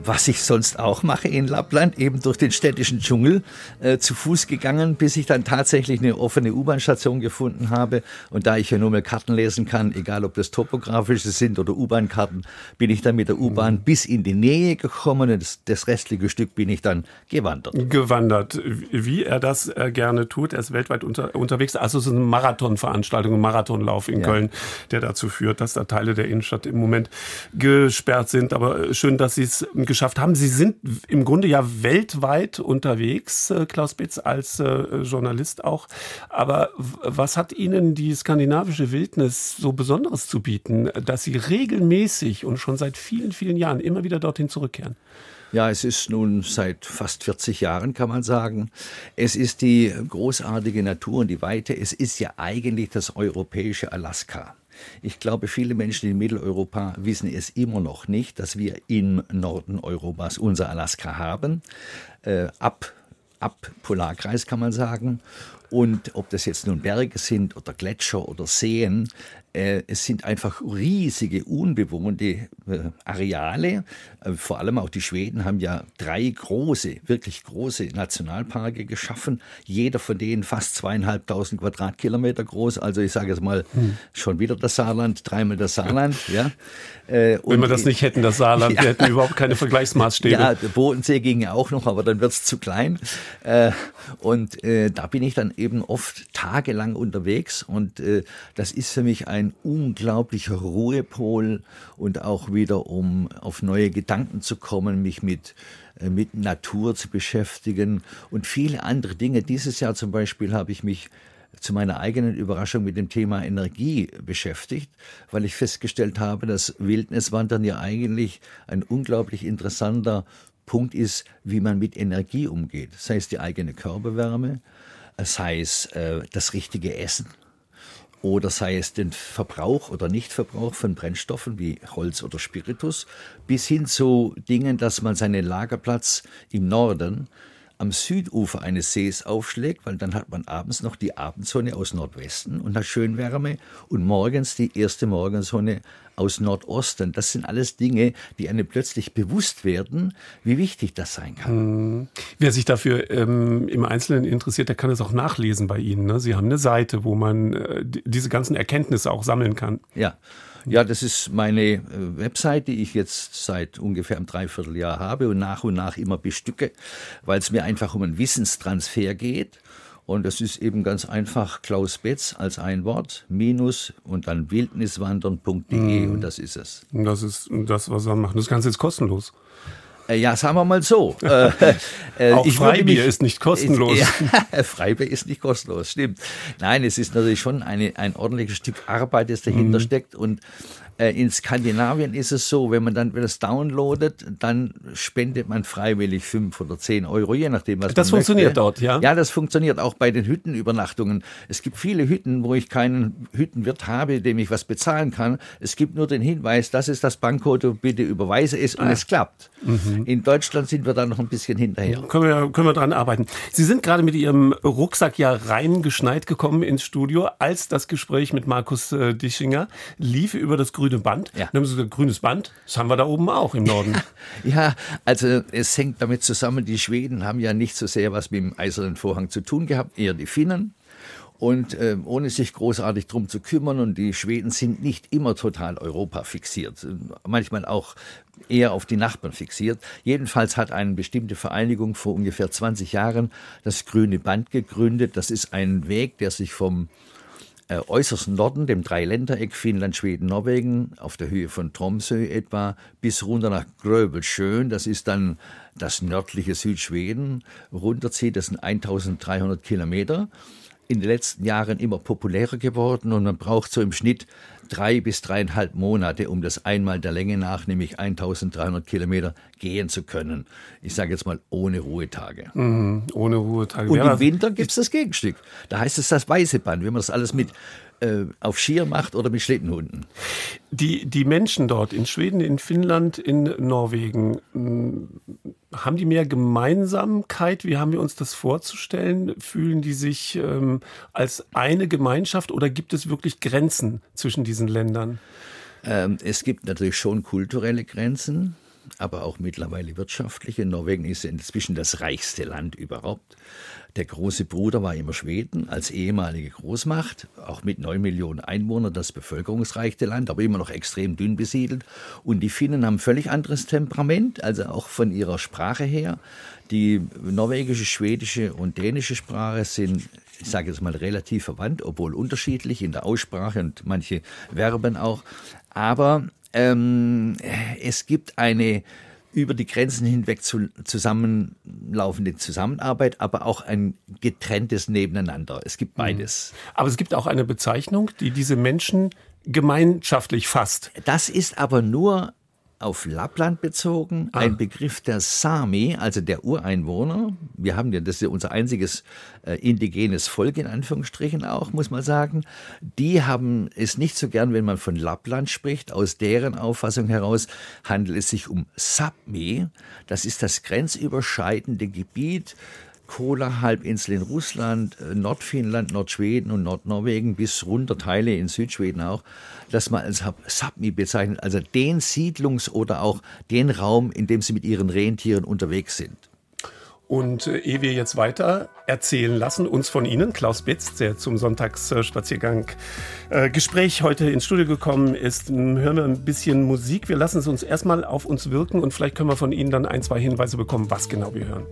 was ich sonst auch mache in Lappland, eben durch den städtischen Dschungel äh, zu Fuß gegangen, bis ich dann tatsächlich eine offene U-Bahn-Station gefunden habe. Und da ich ja nur mehr Karten lesen kann, egal ob das topografische sind oder U-Bahn-Karten, bin ich dann mit der U-Bahn mhm. bis in die Nähe gekommen und das, das, restliche Stück bin ich dann gewandert. Gewandert, wie er das äh, gerne tut. Er ist weltweit unter, unterwegs. Also es ist eine Marathonveranstaltung, ein Marathonlauf in ja. Köln, der dazu führt, dass da Teile der Innenstadt im Moment gesperrt sind. Aber äh, schön, dass Sie es geschafft haben. Sie sind im Grunde ja weltweit unterwegs, äh, Klaus Bitz, als Journalist auch. Aber was hat Ihnen die skandinavische Wildnis so Besonderes zu bieten, dass Sie regelmäßig und schon seit vielen, vielen Jahren immer wieder dorthin zurückkehren? Ja, es ist nun seit fast 40 Jahren, kann man sagen. Es ist die großartige Natur und die Weite. Es ist ja eigentlich das europäische Alaska. Ich glaube, viele Menschen in Mitteleuropa wissen es immer noch nicht, dass wir im Norden Europas unser Alaska haben. Äh, ab ab Polarkreis kann man sagen. Und ob das jetzt nun Berge sind oder Gletscher oder Seen, es sind einfach riesige, unbewohnte äh, Areale. Äh, vor allem auch die Schweden haben ja drei große, wirklich große Nationalparke geschaffen. Jeder von denen fast zweieinhalbtausend Quadratkilometer groß. Also ich sage jetzt mal hm. schon wieder das Saarland, dreimal das Saarland. Ja. Wenn wir das nicht hätten, das Saarland, ja. wir hätten überhaupt keine Vergleichsmaßstäbe. Ja, der Bodensee ging ja auch noch, aber dann wird es zu klein. Und da bin ich dann eben oft tagelang unterwegs und das ist für mich ein ein unglaublicher Ruhepol und auch wieder, um auf neue Gedanken zu kommen, mich mit, äh, mit Natur zu beschäftigen und viele andere Dinge. Dieses Jahr zum Beispiel habe ich mich zu meiner eigenen Überraschung mit dem Thema Energie beschäftigt, weil ich festgestellt habe, dass Wildniswandern ja eigentlich ein unglaublich interessanter Punkt ist, wie man mit Energie umgeht. Sei es die eigene Körperwärme, sei es äh, das richtige Essen oder sei es den Verbrauch oder Nichtverbrauch von Brennstoffen wie Holz oder Spiritus, bis hin zu Dingen, dass man seinen Lagerplatz im Norden am Südufer eines Sees aufschlägt, weil dann hat man abends noch die Abendsonne aus Nordwesten und hat schön Wärme und morgens die erste Morgensonne aus Nordosten. Das sind alles Dinge, die einem plötzlich bewusst werden, wie wichtig das sein kann. Hm. Wer sich dafür ähm, im Einzelnen interessiert, der kann es auch nachlesen bei Ihnen. Ne? Sie haben eine Seite, wo man äh, diese ganzen Erkenntnisse auch sammeln kann. Ja, ja, das ist meine äh, Website, die ich jetzt seit ungefähr einem Dreivierteljahr habe und nach und nach immer bestücke, weil es mir einfach um einen Wissenstransfer geht. Und das ist eben ganz einfach Klaus Betz als ein Wort, minus und dann wildniswandern.de mm. und das ist es. Das ist das, was wir machen. Das Ganze ist kostenlos. Äh, ja, sagen wir mal so. Äh, äh, Auch Freibier mich, ist nicht kostenlos. Ja, Freibier ist nicht kostenlos, stimmt. Nein, es ist natürlich schon eine, ein ordentliches Stück Arbeit, das dahinter mhm. steckt. Und in Skandinavien ist es so, wenn man dann das downloadet, dann spendet man freiwillig fünf oder zehn Euro, je nachdem, was das man funktioniert möchte. dort, ja? Ja, das funktioniert auch bei den Hüttenübernachtungen. Es gibt viele Hütten, wo ich keinen Hüttenwirt habe, dem ich was bezahlen kann. Es gibt nur den Hinweis, das ist das Bankkonto, bitte überweise es und ah. es klappt. Mhm. In Deutschland sind wir da noch ein bisschen hinterher. Können wir, können wir dran arbeiten. Sie sind gerade mit Ihrem Rucksack ja reingeschneit gekommen ins Studio, als das Gespräch mit Markus äh, Dischinger lief über das grüne grüne Band. Ja. Dann haben sie gesagt, grünes Band, das haben wir da oben auch im Norden. ja, also es hängt damit zusammen, die Schweden haben ja nicht so sehr was mit dem Eisernen Vorhang zu tun gehabt, eher die Finnen und äh, ohne sich großartig drum zu kümmern. Und die Schweden sind nicht immer total Europa fixiert, manchmal auch eher auf die Nachbarn fixiert. Jedenfalls hat eine bestimmte Vereinigung vor ungefähr 20 Jahren das Grüne Band gegründet. Das ist ein Weg, der sich vom äußersten Norden, dem Dreiländereck Finnland, Schweden, Norwegen, auf der Höhe von Tromsø etwa, bis runter nach Gröbelschön, das ist dann das nördliche Südschweden, runterzieht, das sind 1300 Kilometer. In den letzten Jahren immer populärer geworden und man braucht so im Schnitt drei bis dreieinhalb Monate, um das einmal der Länge nach, nämlich 1300 Kilometer, gehen zu können. Ich sage jetzt mal ohne Ruhetage. Mhm, ohne Ruhetage. Und im Winter gibt es das Gegenstück. Da heißt es das weiße Band, wenn man das alles mit äh, auf Skier macht oder mit Schlittenhunden. Die, die Menschen dort in Schweden, in Finnland, in Norwegen, hm, haben die mehr Gemeinsamkeit? Wie haben wir uns das vorzustellen? Fühlen die sich ähm, als eine Gemeinschaft oder gibt es wirklich Grenzen zwischen diesen Ländern? Ähm, es gibt natürlich schon kulturelle Grenzen aber auch mittlerweile wirtschaftliche. Norwegen ist inzwischen das reichste Land überhaupt. Der große Bruder war immer Schweden als ehemalige Großmacht, auch mit neun Millionen Einwohnern das bevölkerungsreichste Land, aber immer noch extrem dünn besiedelt. Und die Finnen haben völlig anderes Temperament, also auch von ihrer Sprache her. Die norwegische, schwedische und dänische Sprache sind, ich sage jetzt mal, relativ verwandt, obwohl unterschiedlich in der Aussprache und manche Verben auch. Aber ähm, es gibt eine über die Grenzen hinweg zu, zusammenlaufende Zusammenarbeit, aber auch ein getrenntes Nebeneinander. Es gibt mhm. beides. Aber es gibt auch eine Bezeichnung, die diese Menschen gemeinschaftlich fasst. Das ist aber nur auf Lappland bezogen, ah. ein Begriff der Sami, also der Ureinwohner. Wir haben ja, das ist ja unser einziges äh, indigenes Volk in Anführungsstrichen auch, muss man sagen. Die haben es nicht so gern, wenn man von Lappland spricht. Aus deren Auffassung heraus handelt es sich um Sapmi. Das ist das grenzüberschreitende Gebiet Kola-Halbinsel in Russland, äh, Nordfinnland, Nordschweden und Nordnorwegen bis runter Teile in Südschweden auch, das man als Sapmi bezeichnet, also den Siedlungs- oder auch den Raum, in dem sie mit ihren Rentieren unterwegs sind. Und äh, ehe wir jetzt weiter erzählen lassen, uns von Ihnen, Klaus Bitz, der zum Sonntagsspaziergang äh, Gespräch heute ins Studio gekommen ist, hören wir ein bisschen Musik. Wir lassen es uns erstmal auf uns wirken und vielleicht können wir von Ihnen dann ein, zwei Hinweise bekommen, was genau wir hören.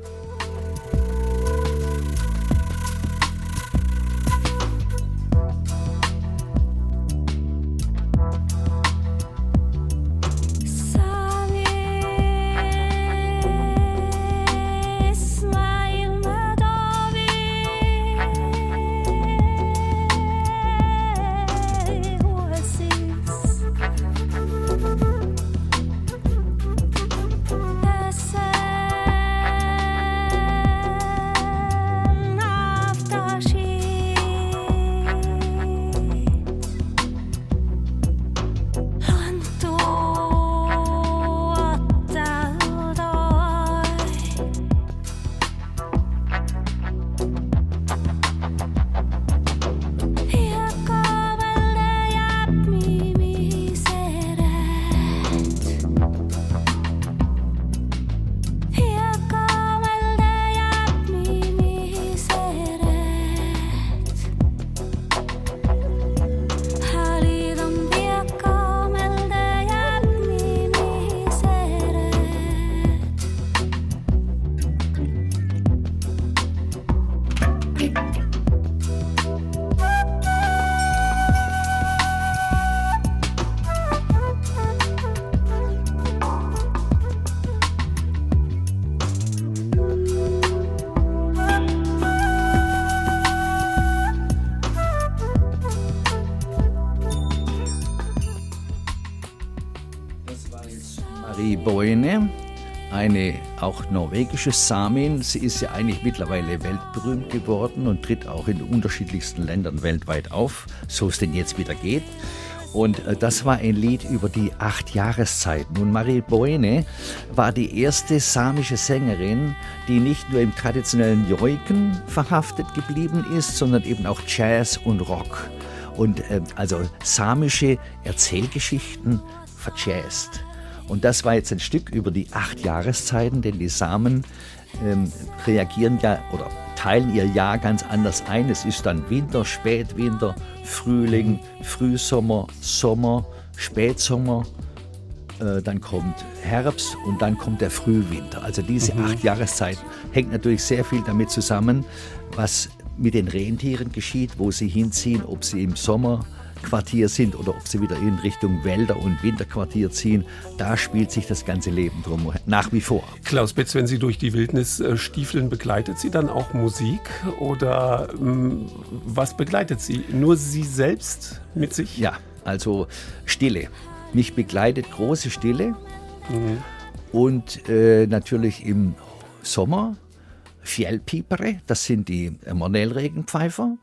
Boine, eine auch norwegische Samin. Sie ist ja eigentlich mittlerweile weltberühmt geworden und tritt auch in unterschiedlichsten Ländern weltweit auf, so es denn jetzt wieder geht. Und äh, das war ein Lied über die acht Jahreszeiten. Und Marie Boine war die erste samische Sängerin, die nicht nur im traditionellen Joiken verhaftet geblieben ist, sondern eben auch Jazz und Rock. Und äh, also samische Erzählgeschichten verjazzt. Und das war jetzt ein Stück über die acht Jahreszeiten, denn die Samen ähm, reagieren ja oder teilen ihr Jahr ganz anders ein. Es ist dann Winter, Spätwinter, Frühling, Frühsommer, Sommer, Spätsommer. Äh, dann kommt Herbst und dann kommt der Frühwinter. Also diese mhm. acht Jahreszeiten hängt natürlich sehr viel damit zusammen, was mit den Rentieren geschieht, wo sie hinziehen, ob sie im Sommer Quartier sind oder ob sie wieder in Richtung Wälder und Winterquartier ziehen, da spielt sich das ganze Leben drum nach wie vor. Klaus Betz, wenn Sie durch die Wildnis äh, stiefeln, begleitet Sie dann auch Musik oder ähm, was begleitet Sie? Nur Sie selbst mit sich? Ja, also Stille. Mich begleitet große Stille mhm. und äh, natürlich im Sommer Fjellpipere, das sind die Mornellregenpfeifer,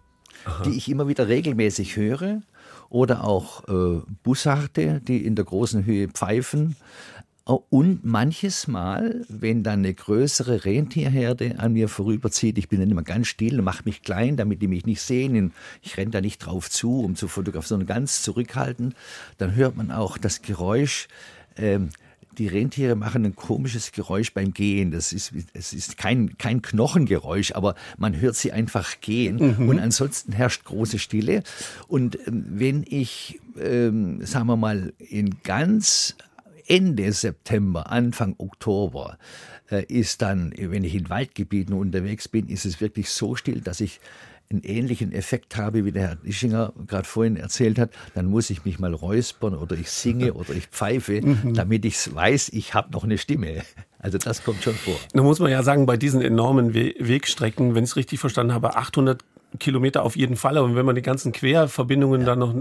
die ich immer wieder regelmäßig höre oder auch äh, Bussarte, die in der großen Höhe pfeifen. Und manches Mal, wenn dann eine größere Rentierherde an mir vorüberzieht, ich bin dann immer ganz still und mache mich klein, damit die mich nicht sehen. Ich renne da nicht drauf zu, um zu fotografieren, sondern ganz zurückhaltend. Dann hört man auch das Geräusch ähm, die Rentiere machen ein komisches Geräusch beim Gehen. Das ist, es ist kein, kein Knochengeräusch, aber man hört sie einfach gehen. Mhm. Und ansonsten herrscht große Stille. Und ähm, wenn ich, ähm, sagen wir mal, in ganz Ende September, Anfang Oktober, äh, ist dann, wenn ich in Waldgebieten unterwegs bin, ist es wirklich so still, dass ich einen ähnlichen Effekt habe, wie der Herr Ischinger gerade vorhin erzählt hat, dann muss ich mich mal räuspern oder ich singe oder ich pfeife, mhm. damit ich weiß, ich habe noch eine Stimme. Also das kommt schon vor. Nun muss man ja sagen, bei diesen enormen Wegstrecken, wenn ich es richtig verstanden habe, 800 Kilometer auf jeden Fall. Und wenn man die ganzen Querverbindungen ja. dann noch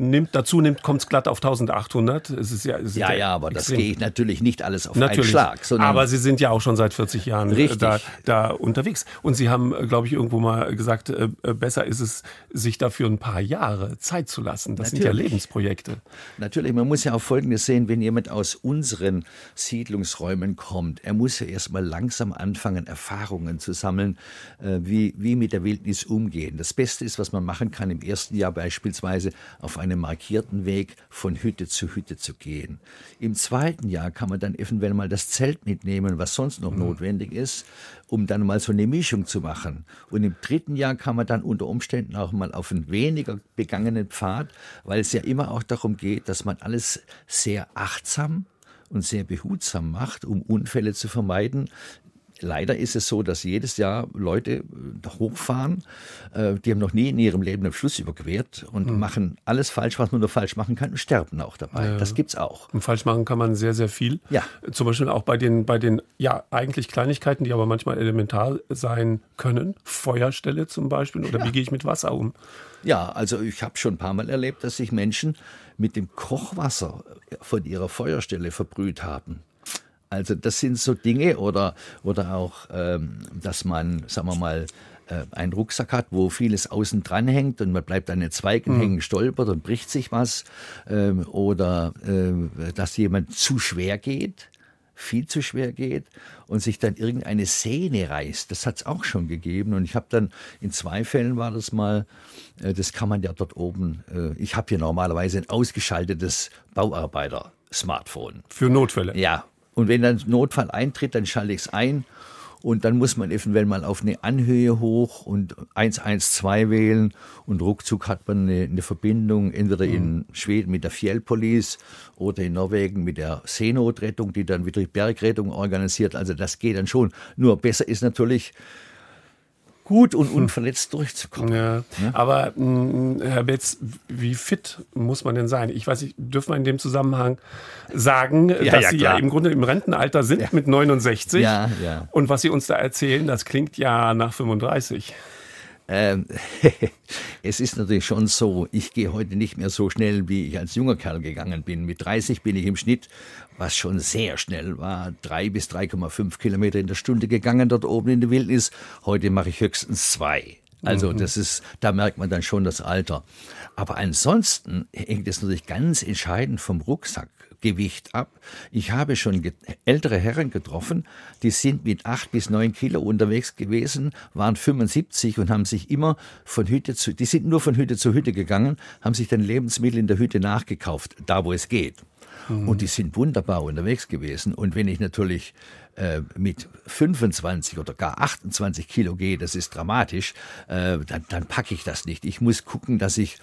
nimmt, dazu nimmt, kommt es glatt auf 1800. Es ist ja, es ja, ja, aber das gehe ich natürlich nicht alles auf natürlich. einen Schlag. aber Sie sind ja auch schon seit 40 Jahren äh, da, da, unterwegs. Und Sie haben, äh, glaube ich, irgendwo mal gesagt, äh, besser ist es, sich dafür ein paar Jahre Zeit zu lassen. Das natürlich. sind ja Lebensprojekte. Natürlich, man muss ja auch Folgendes sehen, wenn jemand aus unseren Siedlungsräumen kommt, er muss ja erstmal langsam anfangen, Erfahrungen zu sammeln, wie, wie mit der Wild Wildnis umgehen. Das Beste ist, was man machen kann, im ersten Jahr beispielsweise auf einem markierten Weg von Hütte zu Hütte zu gehen. Im zweiten Jahr kann man dann eventuell mal das Zelt mitnehmen, was sonst noch mhm. notwendig ist, um dann mal so eine Mischung zu machen. Und im dritten Jahr kann man dann unter Umständen auch mal auf einen weniger begangenen Pfad, weil es ja immer auch darum geht, dass man alles sehr achtsam und sehr behutsam macht, um Unfälle zu vermeiden. Leider ist es so, dass jedes Jahr Leute äh, hochfahren, äh, die haben noch nie in ihrem Leben einen Fluss überquert und mhm. machen alles falsch, was man nur falsch machen kann und sterben auch dabei. Ja. Das gibt's auch. Und falsch machen kann man sehr, sehr viel. Ja. Zum Beispiel auch bei den, bei den, ja, eigentlich Kleinigkeiten, die aber manchmal elementar sein können. Feuerstelle zum Beispiel oder ja. wie gehe ich mit Wasser um? Ja, also ich habe schon ein paar Mal erlebt, dass sich Menschen mit dem Kochwasser von ihrer Feuerstelle verbrüht haben. Also das sind so Dinge oder, oder auch, ähm, dass man, sagen wir mal, äh, einen Rucksack hat, wo vieles außen dran hängt und man bleibt an den Zweigen mhm. hängen, stolpert und bricht sich was. Ähm, oder äh, dass jemand zu schwer geht viel zu schwer geht und sich dann irgendeine Sehne reißt. Das hat es auch schon gegeben. Und ich habe dann, in zwei Fällen war das mal, äh, das kann man ja dort oben, äh, ich habe hier normalerweise ein ausgeschaltetes Bauarbeiter-Smartphone. Für Notfälle? Ja, und wenn dann Notfall eintritt, dann schalte ich es ein. Und dann muss man eventuell mal auf eine Anhöhe hoch und 112 wählen und ruckzuck hat man eine, eine Verbindung entweder in mhm. Schweden mit der Fjellpolice oder in Norwegen mit der Seenotrettung, die dann wieder die Bergrettung organisiert. Also das geht dann schon. Nur besser ist natürlich, gut und unverletzt durchzukommen. Ja. Ja? Aber mh, mm, Herr Betz, wie fit muss man denn sein? Ich weiß nicht, dürfen wir in dem Zusammenhang sagen, ja, dass Sie klar. ja im Grunde im Rentenalter sind mit 69. Ja, ja. Und was Sie uns da erzählen, das klingt ja nach 35. Ähm, es ist natürlich schon so, ich gehe heute nicht mehr so schnell, wie ich als junger Kerl gegangen bin. Mit 30 bin ich im Schnitt, was schon sehr schnell war, drei bis 3,5 Kilometer in der Stunde gegangen dort oben in der Wildnis. Heute mache ich höchstens zwei. Also mhm. das ist, da merkt man dann schon das Alter. Aber ansonsten hängt es natürlich ganz entscheidend vom Rucksackgewicht ab. Ich habe schon ältere Herren getroffen, die sind mit acht bis neun Kilo unterwegs gewesen, waren 75 und haben sich immer von Hütte zu, die sind nur von Hütte zu Hütte gegangen, haben sich dann Lebensmittel in der Hütte nachgekauft, da wo es geht. Mhm. Und die sind wunderbar unterwegs gewesen. Und wenn ich natürlich äh, mit 25 oder gar 28 Kilo gehe, das ist dramatisch, äh, dann, dann packe ich das nicht. Ich muss gucken, dass ich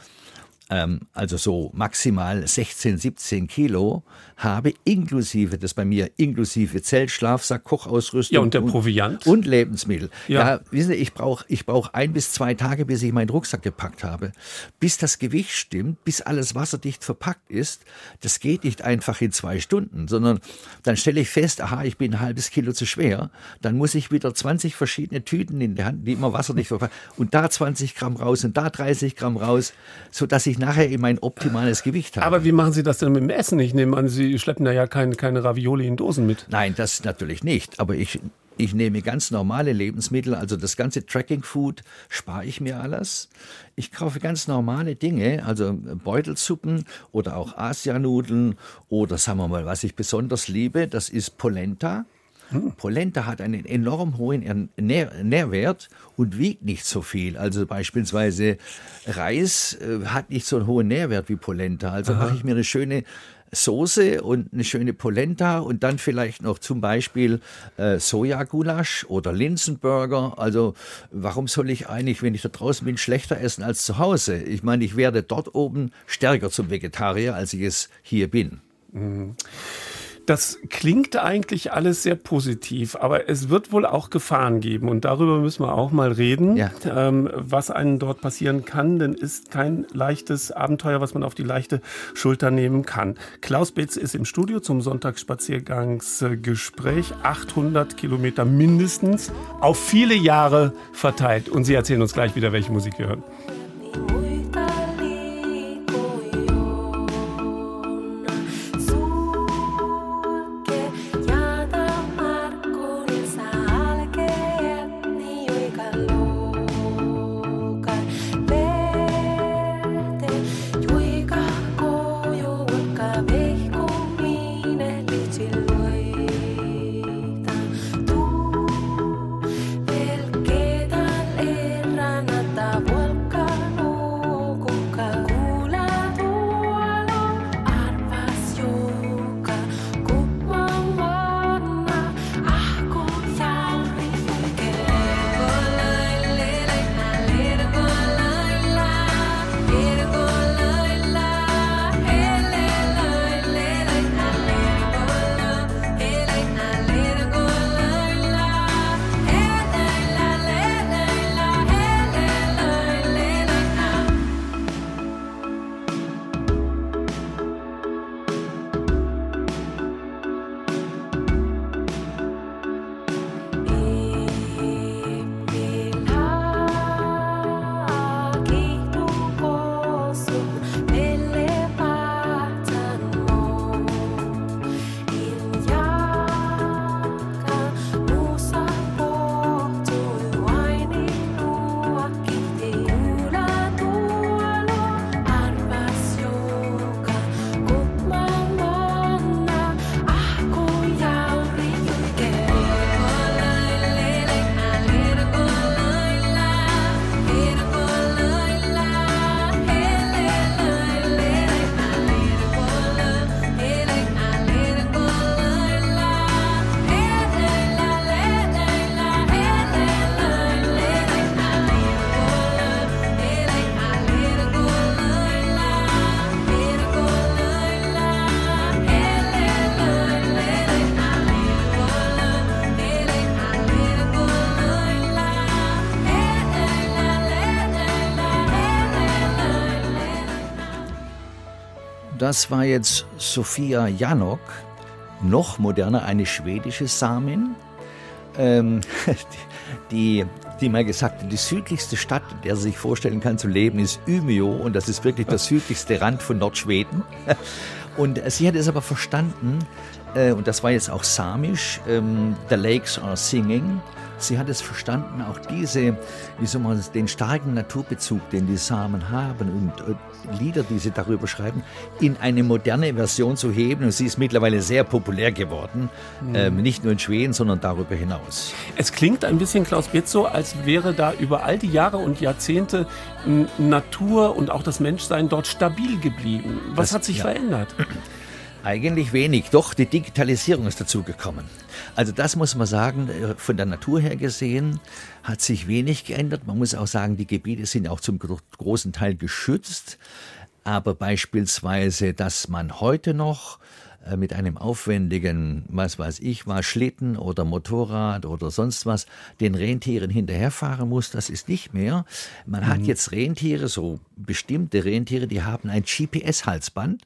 ähm, also so maximal 16, 17 Kilo habe, inklusive, das bei mir inklusive Zelt, Schlafsack, Kochausrüstung. Ja, und der Proviant. Und, und Lebensmittel. Ja, ja wissen Sie, ich brauche ich brauch ein bis zwei Tage, bis ich meinen Rucksack gepackt habe. Bis das Gewicht stimmt, bis alles wasserdicht verpackt ist. Das geht nicht einfach in zwei Stunden, sondern dann stelle ich fest, aha, ich bin ein halbes Kilo zu schwer. Dann muss ich wieder 20 verschiedene Tüten in der Hand, die immer wasserdicht verpackt und da 20 Gramm raus und da 30 Gramm raus, sodass ich nachher in mein optimales Gewicht habe. Aber wie machen Sie das denn mit dem Essen? Ich nehme an, Sie schleppen da ja keine, keine Ravioli in Dosen mit. Nein, das natürlich nicht. Aber ich, ich nehme ganz normale Lebensmittel, also das ganze Tracking Food spare ich mir alles. Ich kaufe ganz normale Dinge, also Beutelsuppen oder auch Asianudeln oder sagen wir mal, was ich besonders liebe, das ist Polenta. Hm. Polenta hat einen enorm hohen Nähr Nährwert und wiegt nicht so viel. Also beispielsweise Reis äh, hat nicht so einen hohen Nährwert wie Polenta. Also Aha. mache ich mir eine schöne Soße und eine schöne Polenta und dann vielleicht noch zum Beispiel äh, Sojagulasch oder Linsenburger. Also warum soll ich eigentlich, wenn ich da draußen bin, schlechter essen als zu Hause? Ich meine, ich werde dort oben stärker zum Vegetarier, als ich es hier bin. Mhm. Das klingt eigentlich alles sehr positiv, aber es wird wohl auch Gefahren geben und darüber müssen wir auch mal reden, ja. ähm, was einem dort passieren kann, denn ist kein leichtes Abenteuer, was man auf die leichte Schulter nehmen kann. Klaus Betz ist im Studio zum Sonntagsspaziergangsgespräch, 800 Kilometer mindestens, auf viele Jahre verteilt und Sie erzählen uns gleich wieder, welche Musik wir hören. Das war jetzt Sophia Janok, noch moderner, eine schwedische Samin. ähm, die, die mal gesagt hat, die südlichste Stadt, in der sie sich vorstellen kann zu leben, ist Umeå und das ist wirklich der südlichste Rand von Nordschweden. Und sie hat es aber verstanden, äh, und das war jetzt auch samisch, ähm, The Lakes are Singing. Sie hat es verstanden, auch diese, wie soll man den starken Naturbezug, den die Samen haben und äh, Lieder, die sie darüber schreiben, in eine moderne Version zu heben. Und sie ist mittlerweile sehr populär geworden, mhm. ähm, nicht nur in Schweden, sondern darüber hinaus. Es klingt ein bisschen, Klaus Bitt, so, als wäre da über all die Jahre und Jahrzehnte Natur und auch das Menschsein dort stabil geblieben. Was das, hat sich ja. verändert? Eigentlich wenig, doch die Digitalisierung ist dazugekommen. Also das muss man sagen, äh, von der Natur her gesehen hat sich wenig geändert. Man muss auch sagen, die Gebiete sind auch zum großen Teil geschützt. Aber beispielsweise, dass man heute noch äh, mit einem aufwendigen, was weiß ich, war Schlitten oder Motorrad oder sonst was, den Rentieren hinterherfahren muss, das ist nicht mehr. Man mhm. hat jetzt Rentiere, so bestimmte Rentiere, die haben ein GPS-Halsband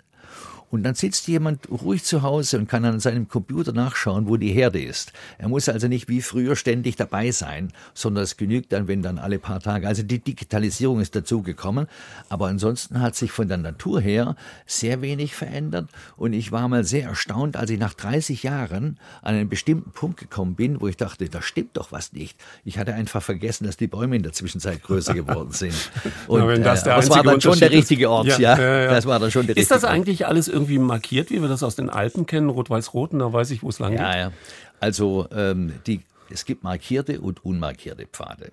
und dann sitzt jemand ruhig zu Hause und kann an seinem Computer nachschauen, wo die Herde ist. Er muss also nicht wie früher ständig dabei sein, sondern es genügt dann, wenn dann alle paar Tage. Also die Digitalisierung ist dazugekommen. Aber ansonsten hat sich von der Natur her sehr wenig verändert. Und ich war mal sehr erstaunt, als ich nach 30 Jahren an einen bestimmten Punkt gekommen bin, wo ich dachte, da stimmt doch was nicht. Ich hatte einfach vergessen, dass die Bäume in der Zwischenzeit größer geworden sind. Und Na, das, äh, das war dann schon der richtige Ort, ja. ja. ja, ja. Das war dann schon der ist richtige Ist das eigentlich alles irgendwie irgendwie markiert, wie wir das aus den Alpen kennen, rot-weiß-rot, und da weiß ich, wo es lang ja, geht? Ja, also ähm, die, es gibt markierte und unmarkierte Pfade.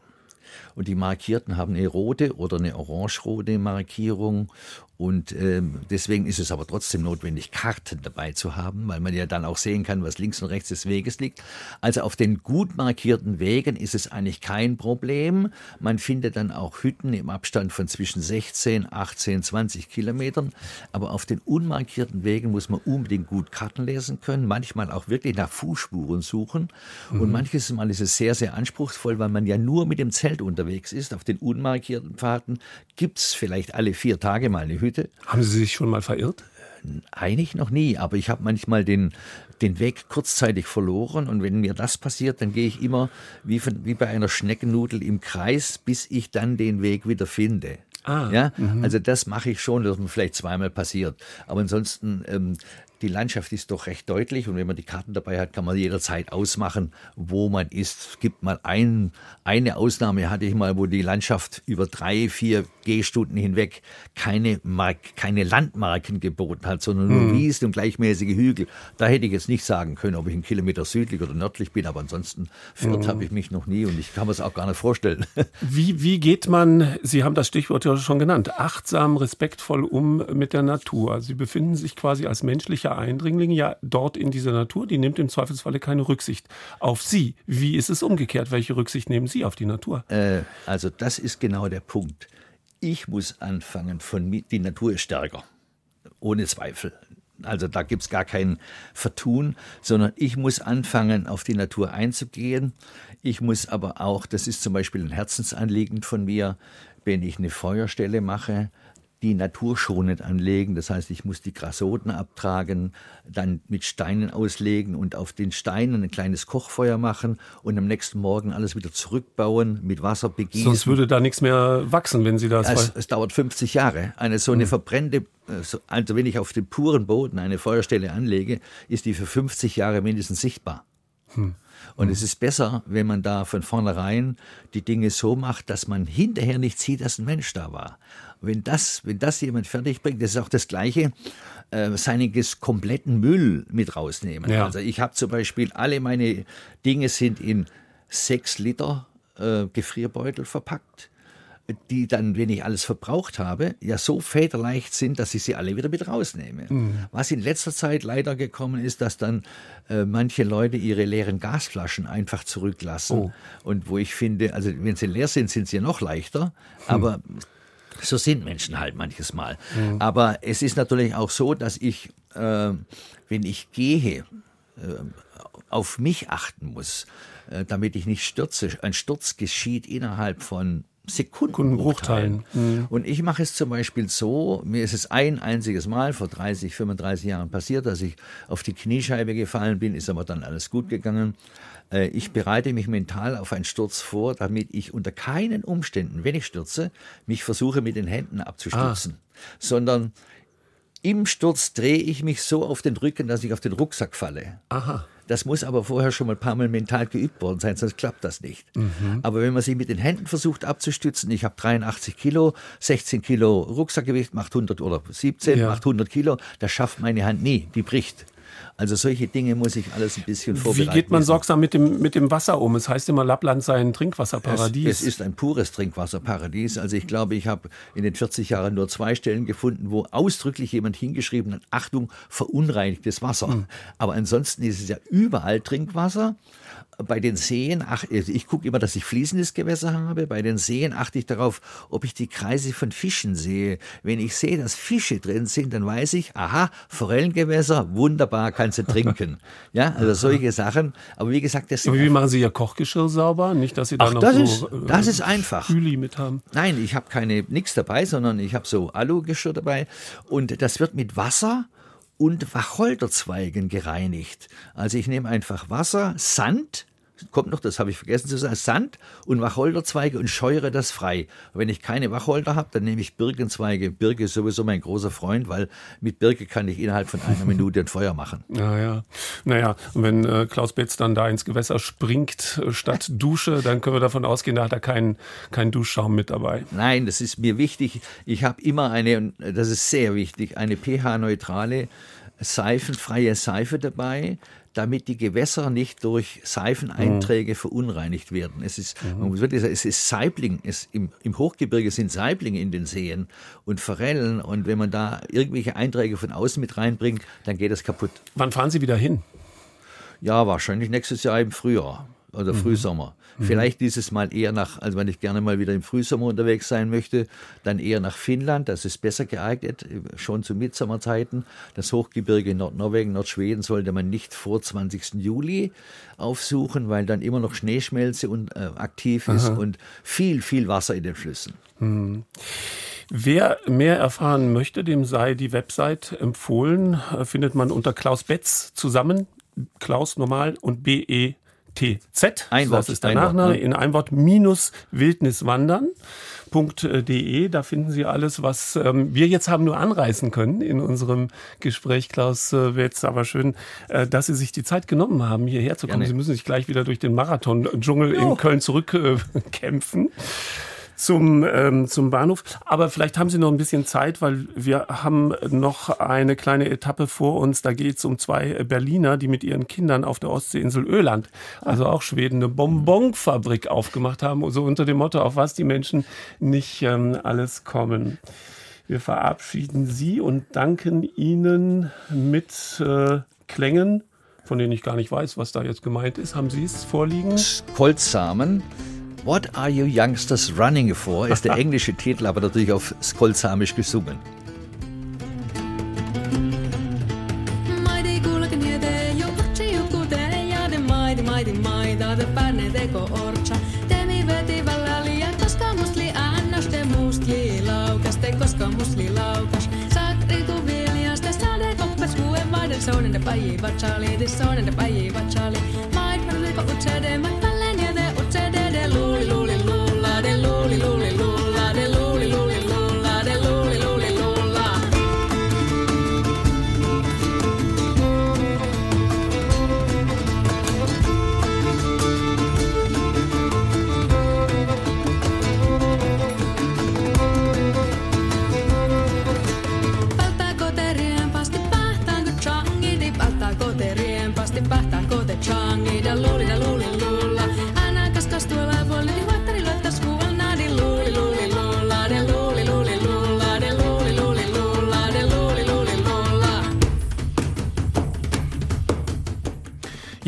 Und die Markierten haben eine rote oder eine orange-rote Markierung und ähm, deswegen ist es aber trotzdem notwendig, Karten dabei zu haben, weil man ja dann auch sehen kann, was links und rechts des Weges liegt. Also auf den gut markierten Wegen ist es eigentlich kein Problem. Man findet dann auch Hütten im Abstand von zwischen 16, 18, 20 Kilometern. Aber auf den unmarkierten Wegen muss man unbedingt gut Karten lesen können, manchmal auch wirklich nach Fußspuren suchen. Mhm. Und manches Mal ist es sehr, sehr anspruchsvoll, weil man ja nur mit dem Zelt unterwegs ist. Auf den unmarkierten Pfaden gibt es vielleicht alle vier Tage mal eine Hütte Hütte. Haben Sie sich schon mal verirrt? Eigentlich noch nie, aber ich habe manchmal den, den Weg kurzzeitig verloren und wenn mir das passiert, dann gehe ich immer wie, von, wie bei einer Schneckennudel im Kreis, bis ich dann den Weg wieder finde. Ah, ja, mhm. also das mache ich schon, dass mir vielleicht zweimal passiert. Aber ansonsten ähm, die Landschaft ist doch recht deutlich und wenn man die Karten dabei hat, kann man jederzeit ausmachen, wo man ist. Es gibt mal ein, eine Ausnahme, hatte ich mal, wo die Landschaft über drei, vier Gehstunden hinweg keine, Mark, keine Landmarken geboten hat, sondern nur mhm. Wiesen und gleichmäßige Hügel. Da hätte ich jetzt nicht sagen können, ob ich einen Kilometer südlich oder nördlich bin, aber ansonsten Fürth mhm. habe ich mich noch nie und ich kann mir es auch gar nicht vorstellen. Wie, wie geht man, Sie haben das Stichwort ja schon genannt, achtsam, respektvoll um mit der Natur? Sie befinden sich quasi als menschlicher menschlicher Eindringling ja dort in dieser Natur, die nimmt im Zweifelsfalle keine Rücksicht auf Sie. Wie ist es umgekehrt? Welche Rücksicht nehmen Sie auf die Natur? Äh, also das ist genau der Punkt. Ich muss anfangen von mir, die Natur ist stärker. Ohne Zweifel. Also da gibt es gar kein Vertun, sondern ich muss anfangen, auf die Natur einzugehen. Ich muss aber auch, das ist zum Beispiel ein Herzensanliegen von mir, wenn ich eine Feuerstelle mache, die naturschonend anlegen. Das heißt, ich muss die Grasoten abtragen, dann mit Steinen auslegen und auf den Steinen ein kleines Kochfeuer machen und am nächsten Morgen alles wieder zurückbauen, mit Wasser begießen. Sonst würde da nichts mehr wachsen, wenn Sie das... Es, es dauert 50 Jahre. Eine so eine hm. verbrennte, also wenn ich auf dem puren Boden eine Feuerstelle anlege, ist die für 50 Jahre mindestens sichtbar. Hm. Und hm. es ist besser, wenn man da von vornherein die Dinge so macht, dass man hinterher nicht sieht, dass ein Mensch da war. Wenn das, wenn das jemand fertig bringt, das ist auch das Gleiche, äh, seinen kompletten Müll mit rausnehmen. Ja. Also ich habe zum Beispiel, alle meine Dinge sind in sechs Liter äh, Gefrierbeutel verpackt die dann, wenn ich alles verbraucht habe, ja so federleicht sind, dass ich sie alle wieder mit rausnehme. Mhm. Was in letzter Zeit leider gekommen ist, dass dann äh, manche Leute ihre leeren Gasflaschen einfach zurücklassen. Oh. Und wo ich finde, also wenn sie leer sind, sind sie noch leichter, mhm. aber so sind Menschen halt manches Mal. Mhm. Aber es ist natürlich auch so, dass ich, äh, wenn ich gehe, äh, auf mich achten muss, äh, damit ich nicht stürze. Ein Sturz geschieht innerhalb von Sekundenbruchteilen. Mhm. Und ich mache es zum Beispiel so, mir ist es ein einziges Mal vor 30, 35 Jahren passiert, dass ich auf die Kniescheibe gefallen bin, ist aber dann alles gut gegangen. Äh, ich bereite mich mental auf einen Sturz vor, damit ich unter keinen Umständen, wenn ich stürze, mich versuche mit den Händen abzustützen, ah. sondern im Sturz drehe ich mich so auf den Rücken, dass ich auf den Rucksack falle. Aha. Das muss aber vorher schon mal ein paar Mal mental geübt worden sein, sonst klappt das nicht. Mhm. Aber wenn man sich mit den Händen versucht abzustützen, ich habe 83 Kilo, 16 Kilo Rucksackgewicht macht 100 oder 17 ja. macht 100 Kilo, das schafft meine Hand nie, die bricht. Also solche Dinge muss ich alles ein bisschen vorbereiten. Wie geht man sorgsam mit dem, mit dem Wasser um? Es heißt immer, Lappland sei ein Trinkwasserparadies. Es, es ist ein pures Trinkwasserparadies. Also ich glaube, ich habe in den 40 Jahren nur zwei Stellen gefunden, wo ausdrücklich jemand hingeschrieben hat, Achtung, verunreinigtes Wasser. Mhm. Aber ansonsten ist es ja überall Trinkwasser bei den Seen, ach, ich gucke immer, dass ich fließendes Gewässer habe. Bei den Seen achte ich darauf, ob ich die Kreise von Fischen sehe. Wenn ich sehe, dass Fische drin sind, dann weiß ich, aha, Forellengewässer, wunderbar, kannst du trinken. ja, also solche Sachen. Aber wie gesagt, das. Aber wie machen Sie Ihr Kochgeschirr sauber? Nicht, dass Sie da ach, noch das so ist, das ist einfach. Küli mit haben. Nein, ich habe keine nichts dabei, sondern ich habe so Alugeschirr dabei und das wird mit Wasser und Wacholderzweigen gereinigt. Also ich nehme einfach Wasser, Sand, kommt noch, das habe ich vergessen zu sagen, Sand und Wacholderzweige und scheure das frei. wenn ich keine Wacholder habe, dann nehme ich Birkenzweige. Birke ist sowieso mein großer Freund, weil mit Birke kann ich innerhalb von einer Minute ein Feuer machen. Naja, naja, und wenn äh, Klaus Betz dann da ins Gewässer springt äh, statt Dusche, dann können wir davon ausgehen, da hat er keinen kein Duschschaum mit dabei. Nein, das ist mir wichtig. Ich habe immer eine, und das ist sehr wichtig, eine pH-neutrale, seifenfreie Seife dabei damit die Gewässer nicht durch Seifeneinträge mhm. verunreinigt werden. Es ist, mhm. man muss wirklich sagen, es ist Saibling, es, im, im Hochgebirge sind Saiblinge in den Seen und Forellen und wenn man da irgendwelche Einträge von außen mit reinbringt, dann geht das kaputt. Wann fahren Sie wieder hin? Ja, wahrscheinlich nächstes Jahr im Frühjahr oder mhm. Frühsommer. Mhm. Vielleicht dieses Mal eher nach, also wenn ich gerne mal wieder im Frühsommer unterwegs sein möchte, dann eher nach Finnland. Das ist besser geeignet, schon zu Mitsommerzeiten. Das Hochgebirge in Nordnorwegen, Nordschweden sollte man nicht vor 20. Juli aufsuchen, weil dann immer noch Schneeschmelze und, äh, aktiv ist Aha. und viel, viel Wasser in den Flüssen. Mhm. Wer mehr erfahren möchte, dem sei die Website empfohlen. Äh, findet man unter Klaus Betz zusammen. Klaus normal und BE TZ, ein Wort, das ist der Nachname, ne? in einem Wort minus Wildniswandern. .de, da finden Sie alles, was ähm, wir jetzt haben nur anreißen können in unserem Gespräch, Klaus äh, Wetz. Aber schön, äh, dass Sie sich die Zeit genommen haben, hierher zu kommen. Gerne. Sie müssen sich gleich wieder durch den Marathon-Dschungel in Köln zurückkämpfen. Äh, zum, ähm, zum Bahnhof. Aber vielleicht haben Sie noch ein bisschen Zeit, weil wir haben noch eine kleine Etappe vor uns. Da geht es um zwei Berliner, die mit ihren Kindern auf der Ostseeinsel Öland, also auch Schweden, eine Bonbonfabrik aufgemacht haben, so unter dem Motto, auf was die Menschen nicht ähm, alles kommen. Wir verabschieden Sie und danken Ihnen mit äh, Klängen, von denen ich gar nicht weiß, was da jetzt gemeint ist. Haben Sie es vorliegen? Kolzsamen. What Are You Youngsters Running For ist der englische Titel, aber natürlich auf Skolsamisch gesungen. Sonen der Baye Vachali, the Sonen der Baye Vachali, my brother got Uchade, my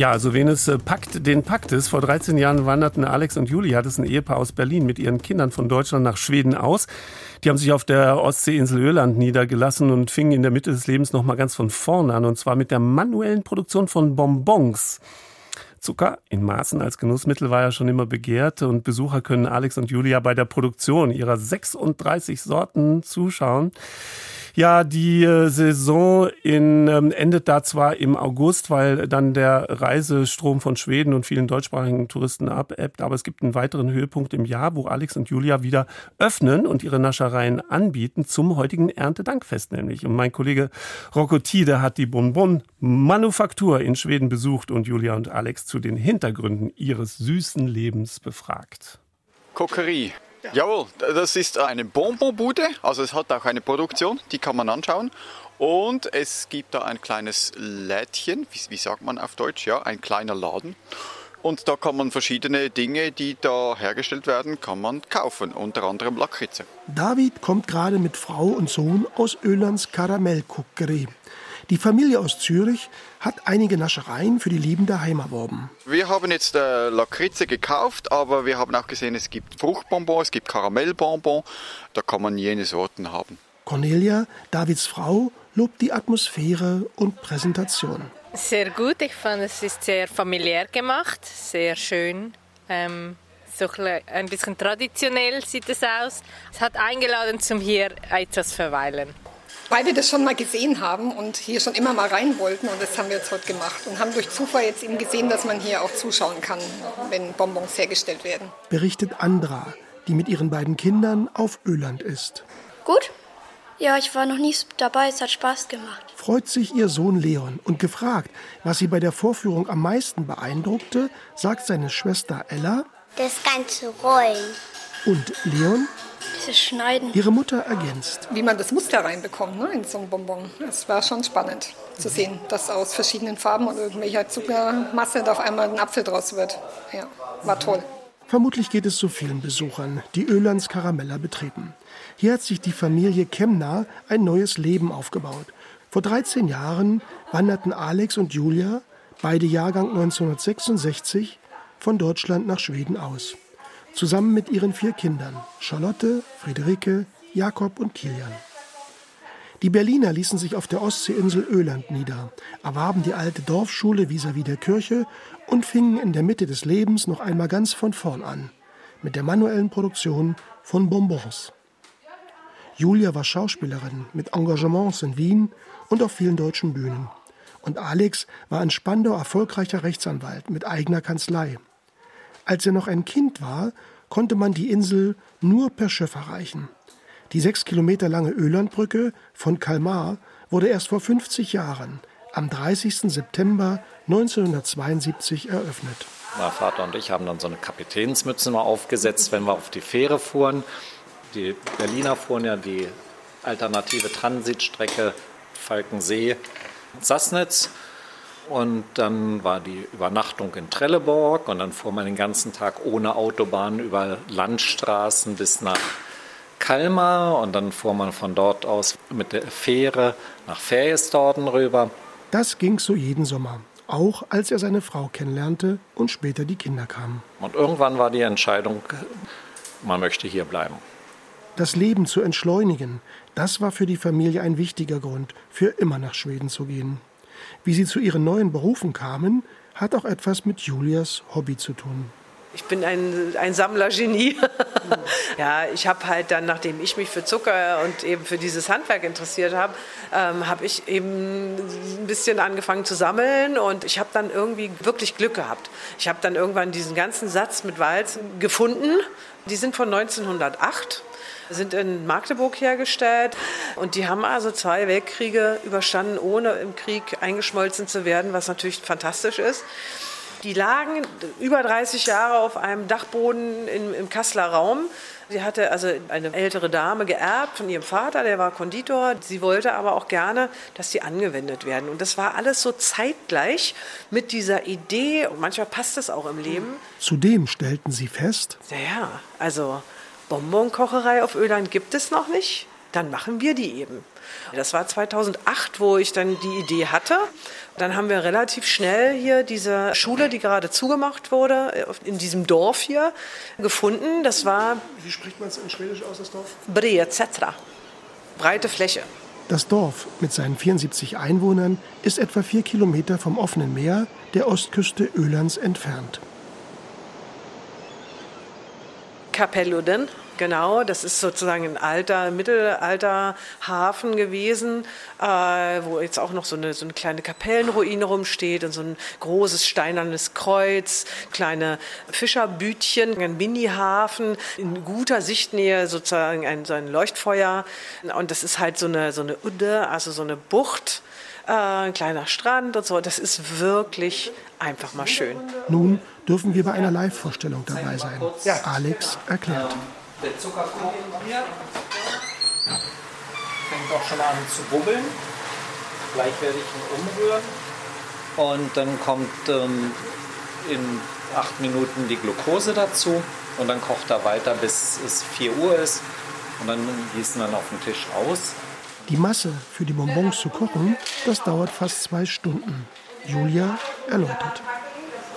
Ja, also wen es äh, packt, den packt es. Vor 13 Jahren wanderten Alex und Julia, das ist ein Ehepaar aus Berlin, mit ihren Kindern von Deutschland nach Schweden aus. Die haben sich auf der Ostseeinsel Öland niedergelassen und fingen in der Mitte des Lebens nochmal ganz von vorne an, und zwar mit der manuellen Produktion von Bonbons. Zucker in Maßen als Genussmittel war ja schon immer begehrt und Besucher können Alex und Julia bei der Produktion ihrer 36 Sorten zuschauen. Ja, die äh, Saison in, ähm, endet da zwar im August, weil dann der Reisestrom von Schweden und vielen deutschsprachigen Touristen abebbt, aber es gibt einen weiteren Höhepunkt im Jahr, wo Alex und Julia wieder öffnen und ihre Naschereien anbieten zum heutigen Erntedankfest nämlich. Und mein Kollege Rocco Tide hat die Bonbon Manufaktur in Schweden besucht und Julia und Alex zu den Hintergründen ihres süßen Lebens befragt. Kokerie. Jawohl, das ist eine Bonbonbude, also es hat auch eine Produktion, die kann man anschauen. Und es gibt da ein kleines Lädchen, wie, wie sagt man auf Deutsch, ja, ein kleiner Laden. Und da kann man verschiedene Dinge, die da hergestellt werden, kann man kaufen, unter anderem Lakritze. David kommt gerade mit Frau und Sohn aus Ölands Karamellkuckerie. Die Familie aus Zürich hat einige Naschereien für die Lieben daheim erworben. Wir haben jetzt äh, Lakritze gekauft, aber wir haben auch gesehen, es gibt Fruchtbonbon, es gibt Karamellbonbon. Da kann man jene Sorten haben. Cornelia, Davids Frau, lobt die Atmosphäre und Präsentation. Sehr gut, ich fand es ist sehr familiär gemacht, sehr schön. Ähm so ein bisschen traditionell sieht es aus. Es hat eingeladen, zum hier etwas verweilen. Weil wir das schon mal gesehen haben und hier schon immer mal rein wollten und das haben wir jetzt heute gemacht und haben durch Zufall jetzt eben gesehen, dass man hier auch zuschauen kann, wenn Bonbons hergestellt werden. Berichtet Andra, die mit ihren beiden Kindern auf Öland ist. Gut. Ja, ich war noch nie dabei, es hat Spaß gemacht. Freut sich ihr Sohn Leon und gefragt, was sie bei der Vorführung am meisten beeindruckte, sagt seine Schwester Ella. Das ganze Rollen. Und Leon dieses Schneiden. Ihre Mutter ergänzt. Wie man das Muster reinbekommt ne, in so ein Bonbon. Es war schon spannend zu sehen, dass aus verschiedenen Farben und irgendwelcher Zuckermasse da auf einmal ein Apfel draus wird. Ja, war toll. Vermutlich geht es so vielen Besuchern, die Ölands Karamella betreten. Hier hat sich die Familie Kemner ein neues Leben aufgebaut. Vor 13 Jahren wanderten Alex und Julia, beide Jahrgang 1966, von Deutschland nach Schweden aus zusammen mit ihren vier Kindern Charlotte, Friederike, Jakob und Kilian. Die Berliner ließen sich auf der Ostseeinsel Öland nieder, erwarben die alte Dorfschule vis-à-vis -vis der Kirche und fingen in der Mitte des Lebens noch einmal ganz von vorn an, mit der manuellen Produktion von Bonbons. Julia war Schauspielerin mit Engagements in Wien und auf vielen deutschen Bühnen. Und Alex war in Spandau erfolgreicher Rechtsanwalt mit eigener Kanzlei. Als er noch ein Kind war, konnte man die Insel nur per Schiff erreichen. Die sechs Kilometer lange Ölandbrücke von Kalmar wurde erst vor 50 Jahren, am 30. September 1972, eröffnet. Mein Vater und ich haben dann so eine Kapitänsmütze mal aufgesetzt, wenn wir auf die Fähre fuhren. Die Berliner fuhren ja die alternative Transitstrecke Falkensee-Sassnitz. Und dann war die Übernachtung in Trelleborg und dann fuhr man den ganzen Tag ohne Autobahn über Landstraßen bis nach Kalmar und dann fuhr man von dort aus mit der Fähre nach Ferjesdorten rüber. Das ging so jeden Sommer, auch als er seine Frau kennenlernte und später die Kinder kamen. Und irgendwann war die Entscheidung, man möchte hier bleiben. Das Leben zu entschleunigen, das war für die Familie ein wichtiger Grund, für immer nach Schweden zu gehen. Wie sie zu ihren neuen Berufen kamen, hat auch etwas mit Julias Hobby zu tun. Ich bin ein, ein Sammlergenie. ja, ich habe halt dann, nachdem ich mich für Zucker und eben für dieses Handwerk interessiert habe, ähm, habe ich eben ein bisschen angefangen zu sammeln und ich habe dann irgendwie wirklich Glück gehabt. Ich habe dann irgendwann diesen ganzen Satz mit Walzen gefunden. Die sind von 1908 sind in Magdeburg hergestellt und die haben also zwei Weltkriege überstanden, ohne im Krieg eingeschmolzen zu werden, was natürlich fantastisch ist. Die lagen über 30 Jahre auf einem Dachboden im, im Kasseler Raum. Sie hatte also eine ältere Dame geerbt von ihrem Vater, der war Konditor. Sie wollte aber auch gerne, dass sie angewendet werden. Und das war alles so zeitgleich mit dieser Idee. Und manchmal passt es auch im Leben. Zudem stellten sie fest. Ja, ja, also Bonbonkocherei auf Öland gibt es noch nicht, dann machen wir die eben. Das war 2008, wo ich dann die Idee hatte. Dann haben wir relativ schnell hier diese Schule, die gerade zugemacht wurde, in diesem Dorf hier gefunden. Das war. Wie spricht man es in Schwedisch aus, das Dorf? Brezetra. Breite Fläche. Das Dorf mit seinen 74 Einwohnern ist etwa vier Kilometer vom offenen Meer der Ostküste Ölands entfernt. Kapelluden Genau, das ist sozusagen ein alter, mittelalter Hafen gewesen, äh, wo jetzt auch noch so eine, so eine kleine Kapellenruine rumsteht und so ein großes steinernes Kreuz, kleine Fischerbütchen, ein Mini-Hafen, in guter Sichtnähe sozusagen ein, so ein Leuchtfeuer. Und das ist halt so eine, so eine Udde, also so eine Bucht. Äh, ein kleiner Strand und so. Das ist wirklich einfach mal schön. Nun dürfen wir bei einer Live-Vorstellung dabei sein. Alex erklärt. Der Zuckerkuchen hier fängt auch schon an zu bubbeln. Gleich werde ich ihn umrühren. Und dann kommt ähm, in acht Minuten die Glucose dazu. Und dann kocht er weiter, bis es 4 Uhr ist. Und dann gießen wir ihn auf den Tisch aus. Die Masse für die Bonbons zu kochen, das dauert fast zwei Stunden. Julia erläutert.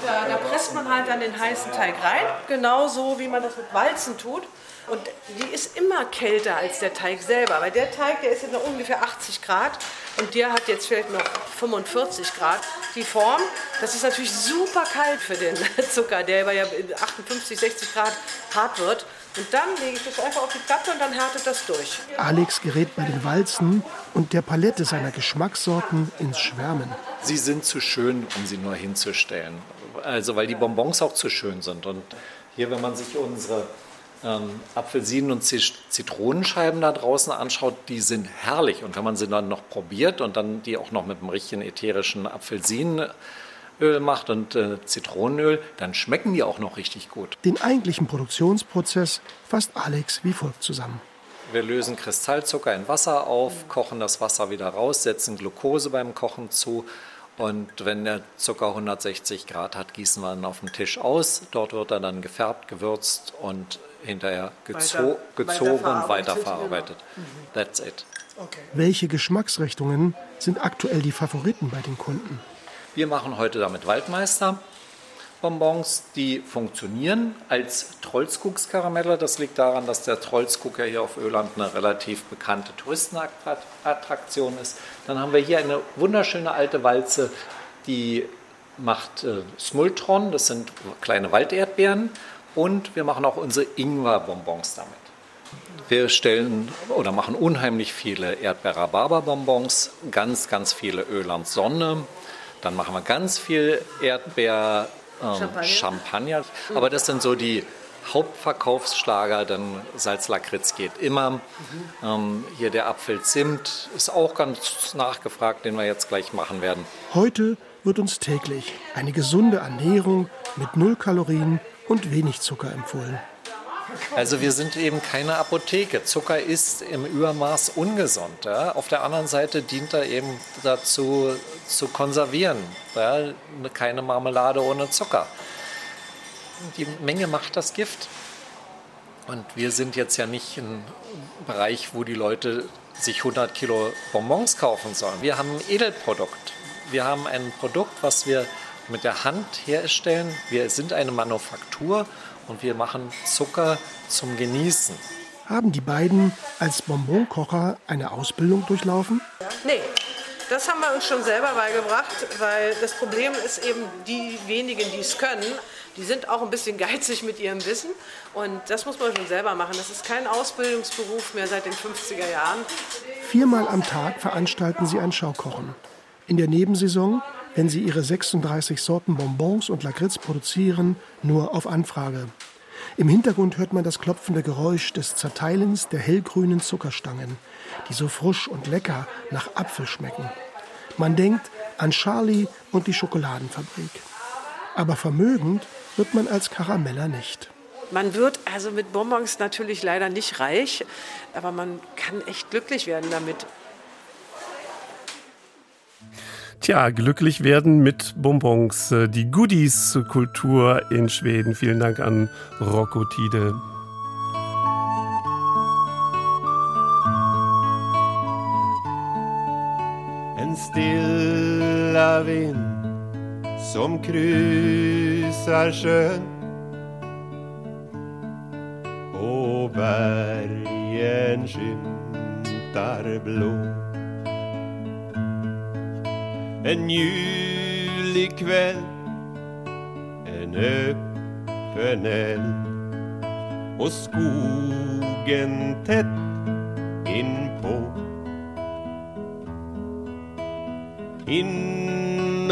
Da, da presst man halt dann den heißen Teig rein, genauso wie man das mit Walzen tut. Und die ist immer kälter als der Teig selber. Weil der Teig, der ist jetzt noch ungefähr 80 Grad und der hat jetzt vielleicht noch 45 Grad. Die Form, das ist natürlich super kalt für den Zucker, der ja 58, 60 Grad hart wird. Und dann lege ich das einfach auf die Platte und dann härtet das durch. Alex gerät bei den Walzen und der Palette seiner Geschmackssorten ins Schwärmen. Sie sind zu schön, um sie nur hinzustellen. Also weil die Bonbons auch zu schön sind. Und hier, wenn man sich unsere ähm, Apfelsinen und Zitronenscheiben da draußen anschaut, die sind herrlich. Und wenn man sie dann noch probiert und dann die auch noch mit einem richtigen ätherischen Apfelsinenöl macht und äh, Zitronenöl, dann schmecken die auch noch richtig gut. Den eigentlichen Produktionsprozess fasst Alex wie folgt zusammen. Wir lösen Kristallzucker in Wasser auf, kochen das Wasser wieder raus, setzen Glucose beim Kochen zu und wenn der Zucker 160 Grad hat, gießen wir ihn auf den Tisch aus. Dort wird er dann gefärbt, gewürzt und hinterher gezo weiter, gezogen und weiterverarbeitet. Genau. That's it. Okay. Welche Geschmacksrichtungen sind aktuell die Favoriten bei den Kunden? Wir machen heute damit Waldmeister. Bonbons, die funktionieren als Trollskuckskaramelle. Das liegt daran, dass der Trollskuck ja hier auf Öland eine relativ bekannte Touristenattraktion ist. Dann haben wir hier eine wunderschöne alte Walze, die macht äh, Smultron, das sind kleine Walderdbeeren. Und wir machen auch unsere Ingwer-Bonbons damit. Wir stellen oder machen unheimlich viele Erdbeer-Rhabarber-Bonbons, ganz, ganz viele Öland Sonne. Dann machen wir ganz viel Erdbeer ähm, Champagner. Champagner. Aber das sind so die Hauptverkaufsschlager, denn Salzlakritz geht immer. Mhm. Ähm, hier der Apfelzimt ist auch ganz nachgefragt, den wir jetzt gleich machen werden. Heute wird uns täglich eine gesunde Ernährung mit null Kalorien und wenig Zucker empfohlen. Also wir sind eben keine Apotheke. Zucker ist im Übermaß ungesund. Ja? Auf der anderen Seite dient er eben dazu zu konservieren. Ja? Keine Marmelade ohne Zucker. Die Menge macht das Gift. Und wir sind jetzt ja nicht im Bereich, wo die Leute sich 100 Kilo Bonbons kaufen sollen. Wir haben ein Edelprodukt. Wir haben ein Produkt, was wir mit der Hand herstellen. Wir sind eine Manufaktur und wir machen Zucker zum Genießen. Haben die beiden als Bonbonkocher eine Ausbildung durchlaufen? Nee, das haben wir uns schon selber beigebracht, weil das Problem ist eben, die wenigen, die es können, die sind auch ein bisschen geizig mit ihrem Wissen. Und das muss man schon selber machen. Das ist kein Ausbildungsberuf mehr seit den 50er Jahren. Viermal am Tag veranstalten sie ein Schaukochen. In der Nebensaison wenn sie ihre 36 Sorten Bonbons und Lakritz produzieren, nur auf Anfrage. Im Hintergrund hört man das klopfende Geräusch des Zerteilens der hellgrünen Zuckerstangen, die so frisch und lecker nach Apfel schmecken. Man denkt an Charlie und die Schokoladenfabrik. Aber vermögend wird man als Karameller nicht. Man wird also mit Bonbons natürlich leider nicht reich, aber man kann echt glücklich werden damit. Tja, glücklich werden mit Bonbons. Äh, die Goodies-Kultur in Schweden. Vielen Dank an Rocco Tide. En stilla vind som kryssar sjön och bergen skymtar blå en julig kväll En öppen eld. Och skogen tätt inpå. Inombords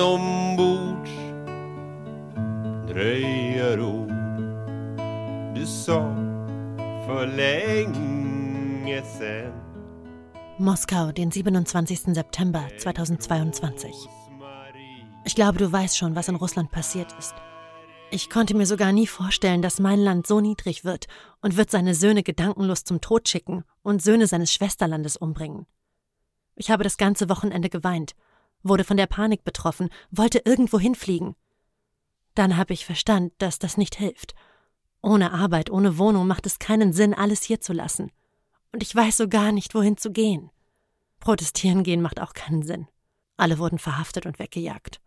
dröjer ord. Du sa för länge sen Moskau, den 27. September 2022. Ich glaube, du weißt schon, was in Russland passiert ist. Ich konnte mir sogar nie vorstellen, dass mein Land so niedrig wird und wird seine Söhne gedankenlos zum Tod schicken und Söhne seines Schwesterlandes umbringen. Ich habe das ganze Wochenende geweint, wurde von der Panik betroffen, wollte irgendwo hinfliegen. Dann habe ich verstanden, dass das nicht hilft. Ohne Arbeit, ohne Wohnung macht es keinen Sinn, alles hier zu lassen. Und ich weiß so gar nicht, wohin zu gehen. Protestieren gehen macht auch keinen Sinn. Alle wurden verhaftet und weggejagt.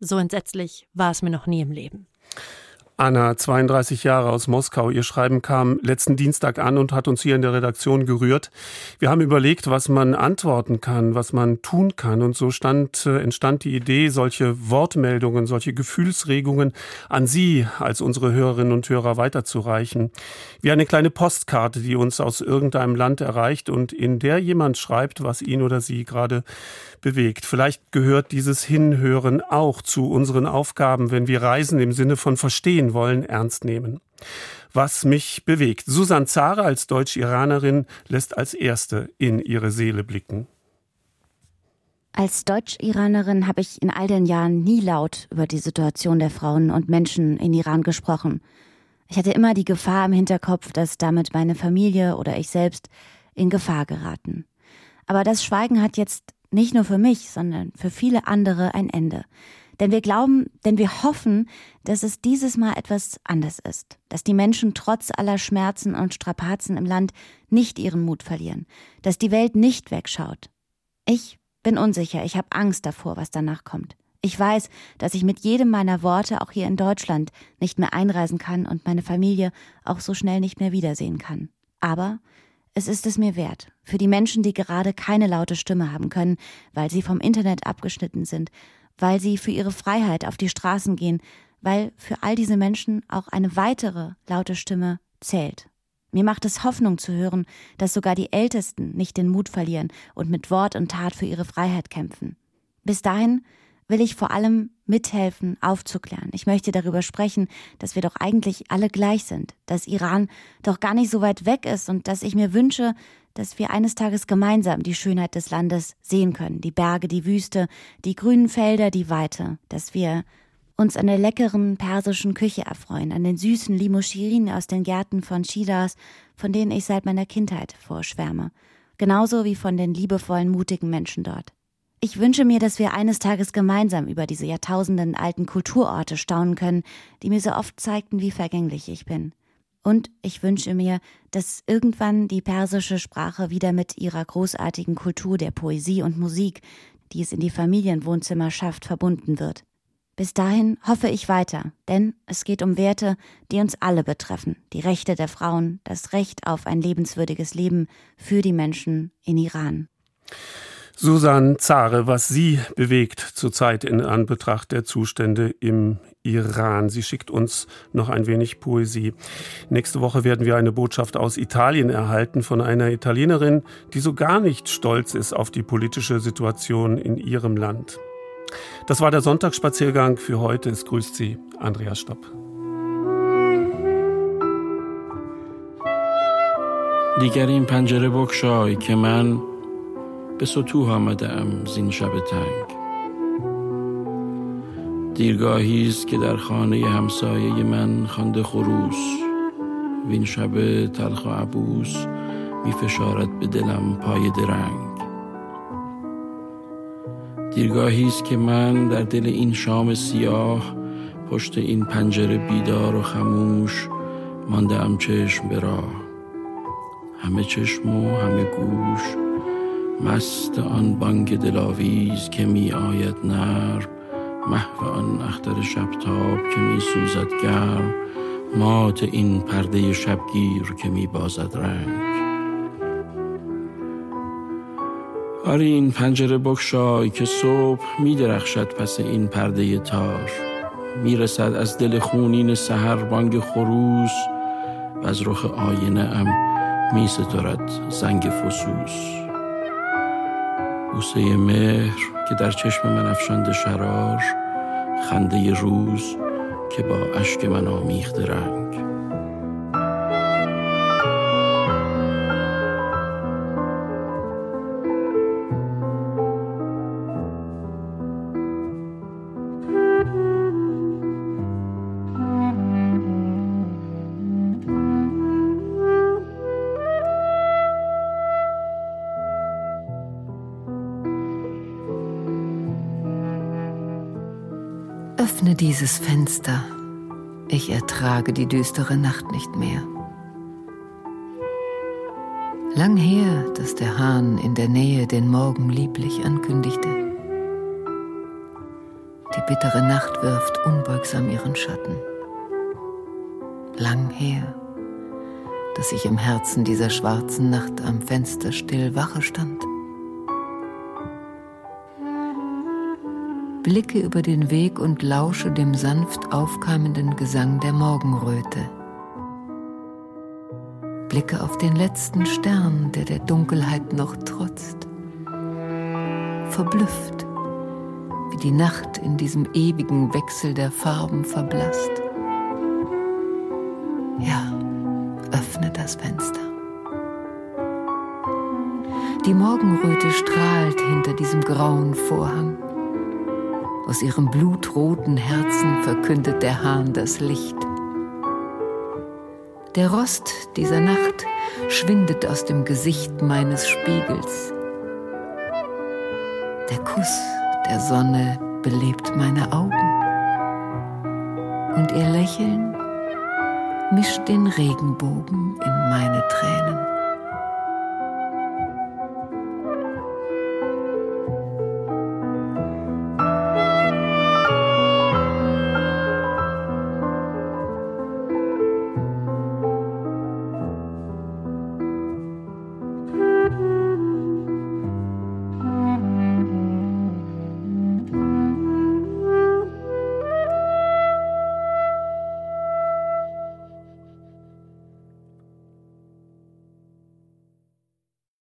So entsetzlich war es mir noch nie im Leben. Anna, 32 Jahre aus Moskau. Ihr Schreiben kam letzten Dienstag an und hat uns hier in der Redaktion gerührt. Wir haben überlegt, was man antworten kann, was man tun kann. Und so stand, äh, entstand die Idee, solche Wortmeldungen, solche Gefühlsregungen an Sie als unsere Hörerinnen und Hörer weiterzureichen. Wie eine kleine Postkarte, die uns aus irgendeinem Land erreicht und in der jemand schreibt, was ihn oder sie gerade bewegt. Vielleicht gehört dieses Hinhören auch zu unseren Aufgaben, wenn wir Reisen im Sinne von verstehen wollen, ernst nehmen. Was mich bewegt. Susan Zare als Deutsch-Iranerin lässt als Erste in ihre Seele blicken. Als Deutsch-Iranerin habe ich in all den Jahren nie laut über die Situation der Frauen und Menschen in Iran gesprochen. Ich hatte immer die Gefahr im Hinterkopf, dass damit meine Familie oder ich selbst in Gefahr geraten. Aber das Schweigen hat jetzt nicht nur für mich, sondern für viele andere ein Ende. Denn wir glauben, denn wir hoffen, dass es dieses Mal etwas anders ist, dass die Menschen trotz aller Schmerzen und Strapazen im Land nicht ihren Mut verlieren, dass die Welt nicht wegschaut. Ich bin unsicher, ich habe Angst davor, was danach kommt. Ich weiß, dass ich mit jedem meiner Worte auch hier in Deutschland nicht mehr einreisen kann und meine Familie auch so schnell nicht mehr wiedersehen kann. Aber es ist es mir wert. Für die Menschen, die gerade keine laute Stimme haben können, weil sie vom Internet abgeschnitten sind, weil sie für ihre Freiheit auf die Straßen gehen, weil für all diese Menschen auch eine weitere laute Stimme zählt. Mir macht es Hoffnung zu hören, dass sogar die Ältesten nicht den Mut verlieren und mit Wort und Tat für ihre Freiheit kämpfen. Bis dahin will ich vor allem mithelfen, aufzuklären. Ich möchte darüber sprechen, dass wir doch eigentlich alle gleich sind, dass Iran doch gar nicht so weit weg ist und dass ich mir wünsche, dass wir eines Tages gemeinsam die Schönheit des Landes sehen können, die Berge, die Wüste, die grünen Felder, die Weite, dass wir uns an der leckeren persischen Küche erfreuen, an den süßen Limouchirin aus den Gärten von Shiraz, von denen ich seit meiner Kindheit vorschwärme, genauso wie von den liebevollen, mutigen Menschen dort. Ich wünsche mir, dass wir eines Tages gemeinsam über diese Jahrtausenden alten Kulturorte staunen können, die mir so oft zeigten, wie vergänglich ich bin. Und ich wünsche mir, dass irgendwann die persische Sprache wieder mit ihrer großartigen Kultur der Poesie und Musik, die es in die Familienwohnzimmer schafft, verbunden wird. Bis dahin hoffe ich weiter, denn es geht um Werte, die uns alle betreffen, die Rechte der Frauen, das Recht auf ein lebenswürdiges Leben für die Menschen in Iran. Susan Zare, was Sie bewegt zurzeit in Anbetracht der Zustände im Iran. Sie schickt uns noch ein wenig Poesie. Nächste Woche werden wir eine Botschaft aus Italien erhalten von einer Italienerin, die so gar nicht stolz ist auf die politische Situation in ihrem Land. Das war der Sonntagsspaziergang für heute. Es grüßt Sie Andreas Stopp. دیگر این پنجره بکشای که من به سطوح آمده ام زین شب تنگ. دیرگاهی است که در خانه همسایه من خانده خروس. وین شب تلخ و عبوس می فشارد به دلم پای درنگ. دیرگاهی است که من در دل این شام سیاه پشت این پنجره بیدار و خموش مانده چشم به راه. همه چشم و همه گوش مست آن بانگ دلاویز که می آید نرم محو آن اختر شبتاب که می سوزد گرم مات این پرده شبگیر که می بازد رنگ. آری این پنجره بکشای که صبح می درخشد پس این پرده تار. می‌رسد از دل خونین سهر بانگ خروس و از رخ آینه ام می سترد زنگ فسوس. بوسه مهر که در چشم من افشانده شرار خنده روز که با اشک من آمیخته رنگ. Dieses Fenster. Ich ertrage die düstere Nacht nicht mehr. Lang her, dass der Hahn in der Nähe den Morgen lieblich ankündigte. Die bittere Nacht wirft unbeugsam ihren Schatten. Lang her, dass ich im Herzen dieser schwarzen Nacht am Fenster still Wache stand. Blicke über den Weg und lausche dem sanft aufkeimenden Gesang der Morgenröte. Blicke auf den letzten Stern, der der Dunkelheit noch trotzt. Verblüfft, wie die Nacht in diesem ewigen Wechsel der Farben verblasst. Ja, öffne das Fenster. Die Morgenröte strahlt hinter diesem grauen Vorhang. Aus ihrem blutroten Herzen verkündet der Hahn das Licht. Der Rost dieser Nacht schwindet aus dem Gesicht meines Spiegels. Der Kuss der Sonne belebt meine Augen. Und ihr Lächeln mischt den Regenbogen in meine Tränen.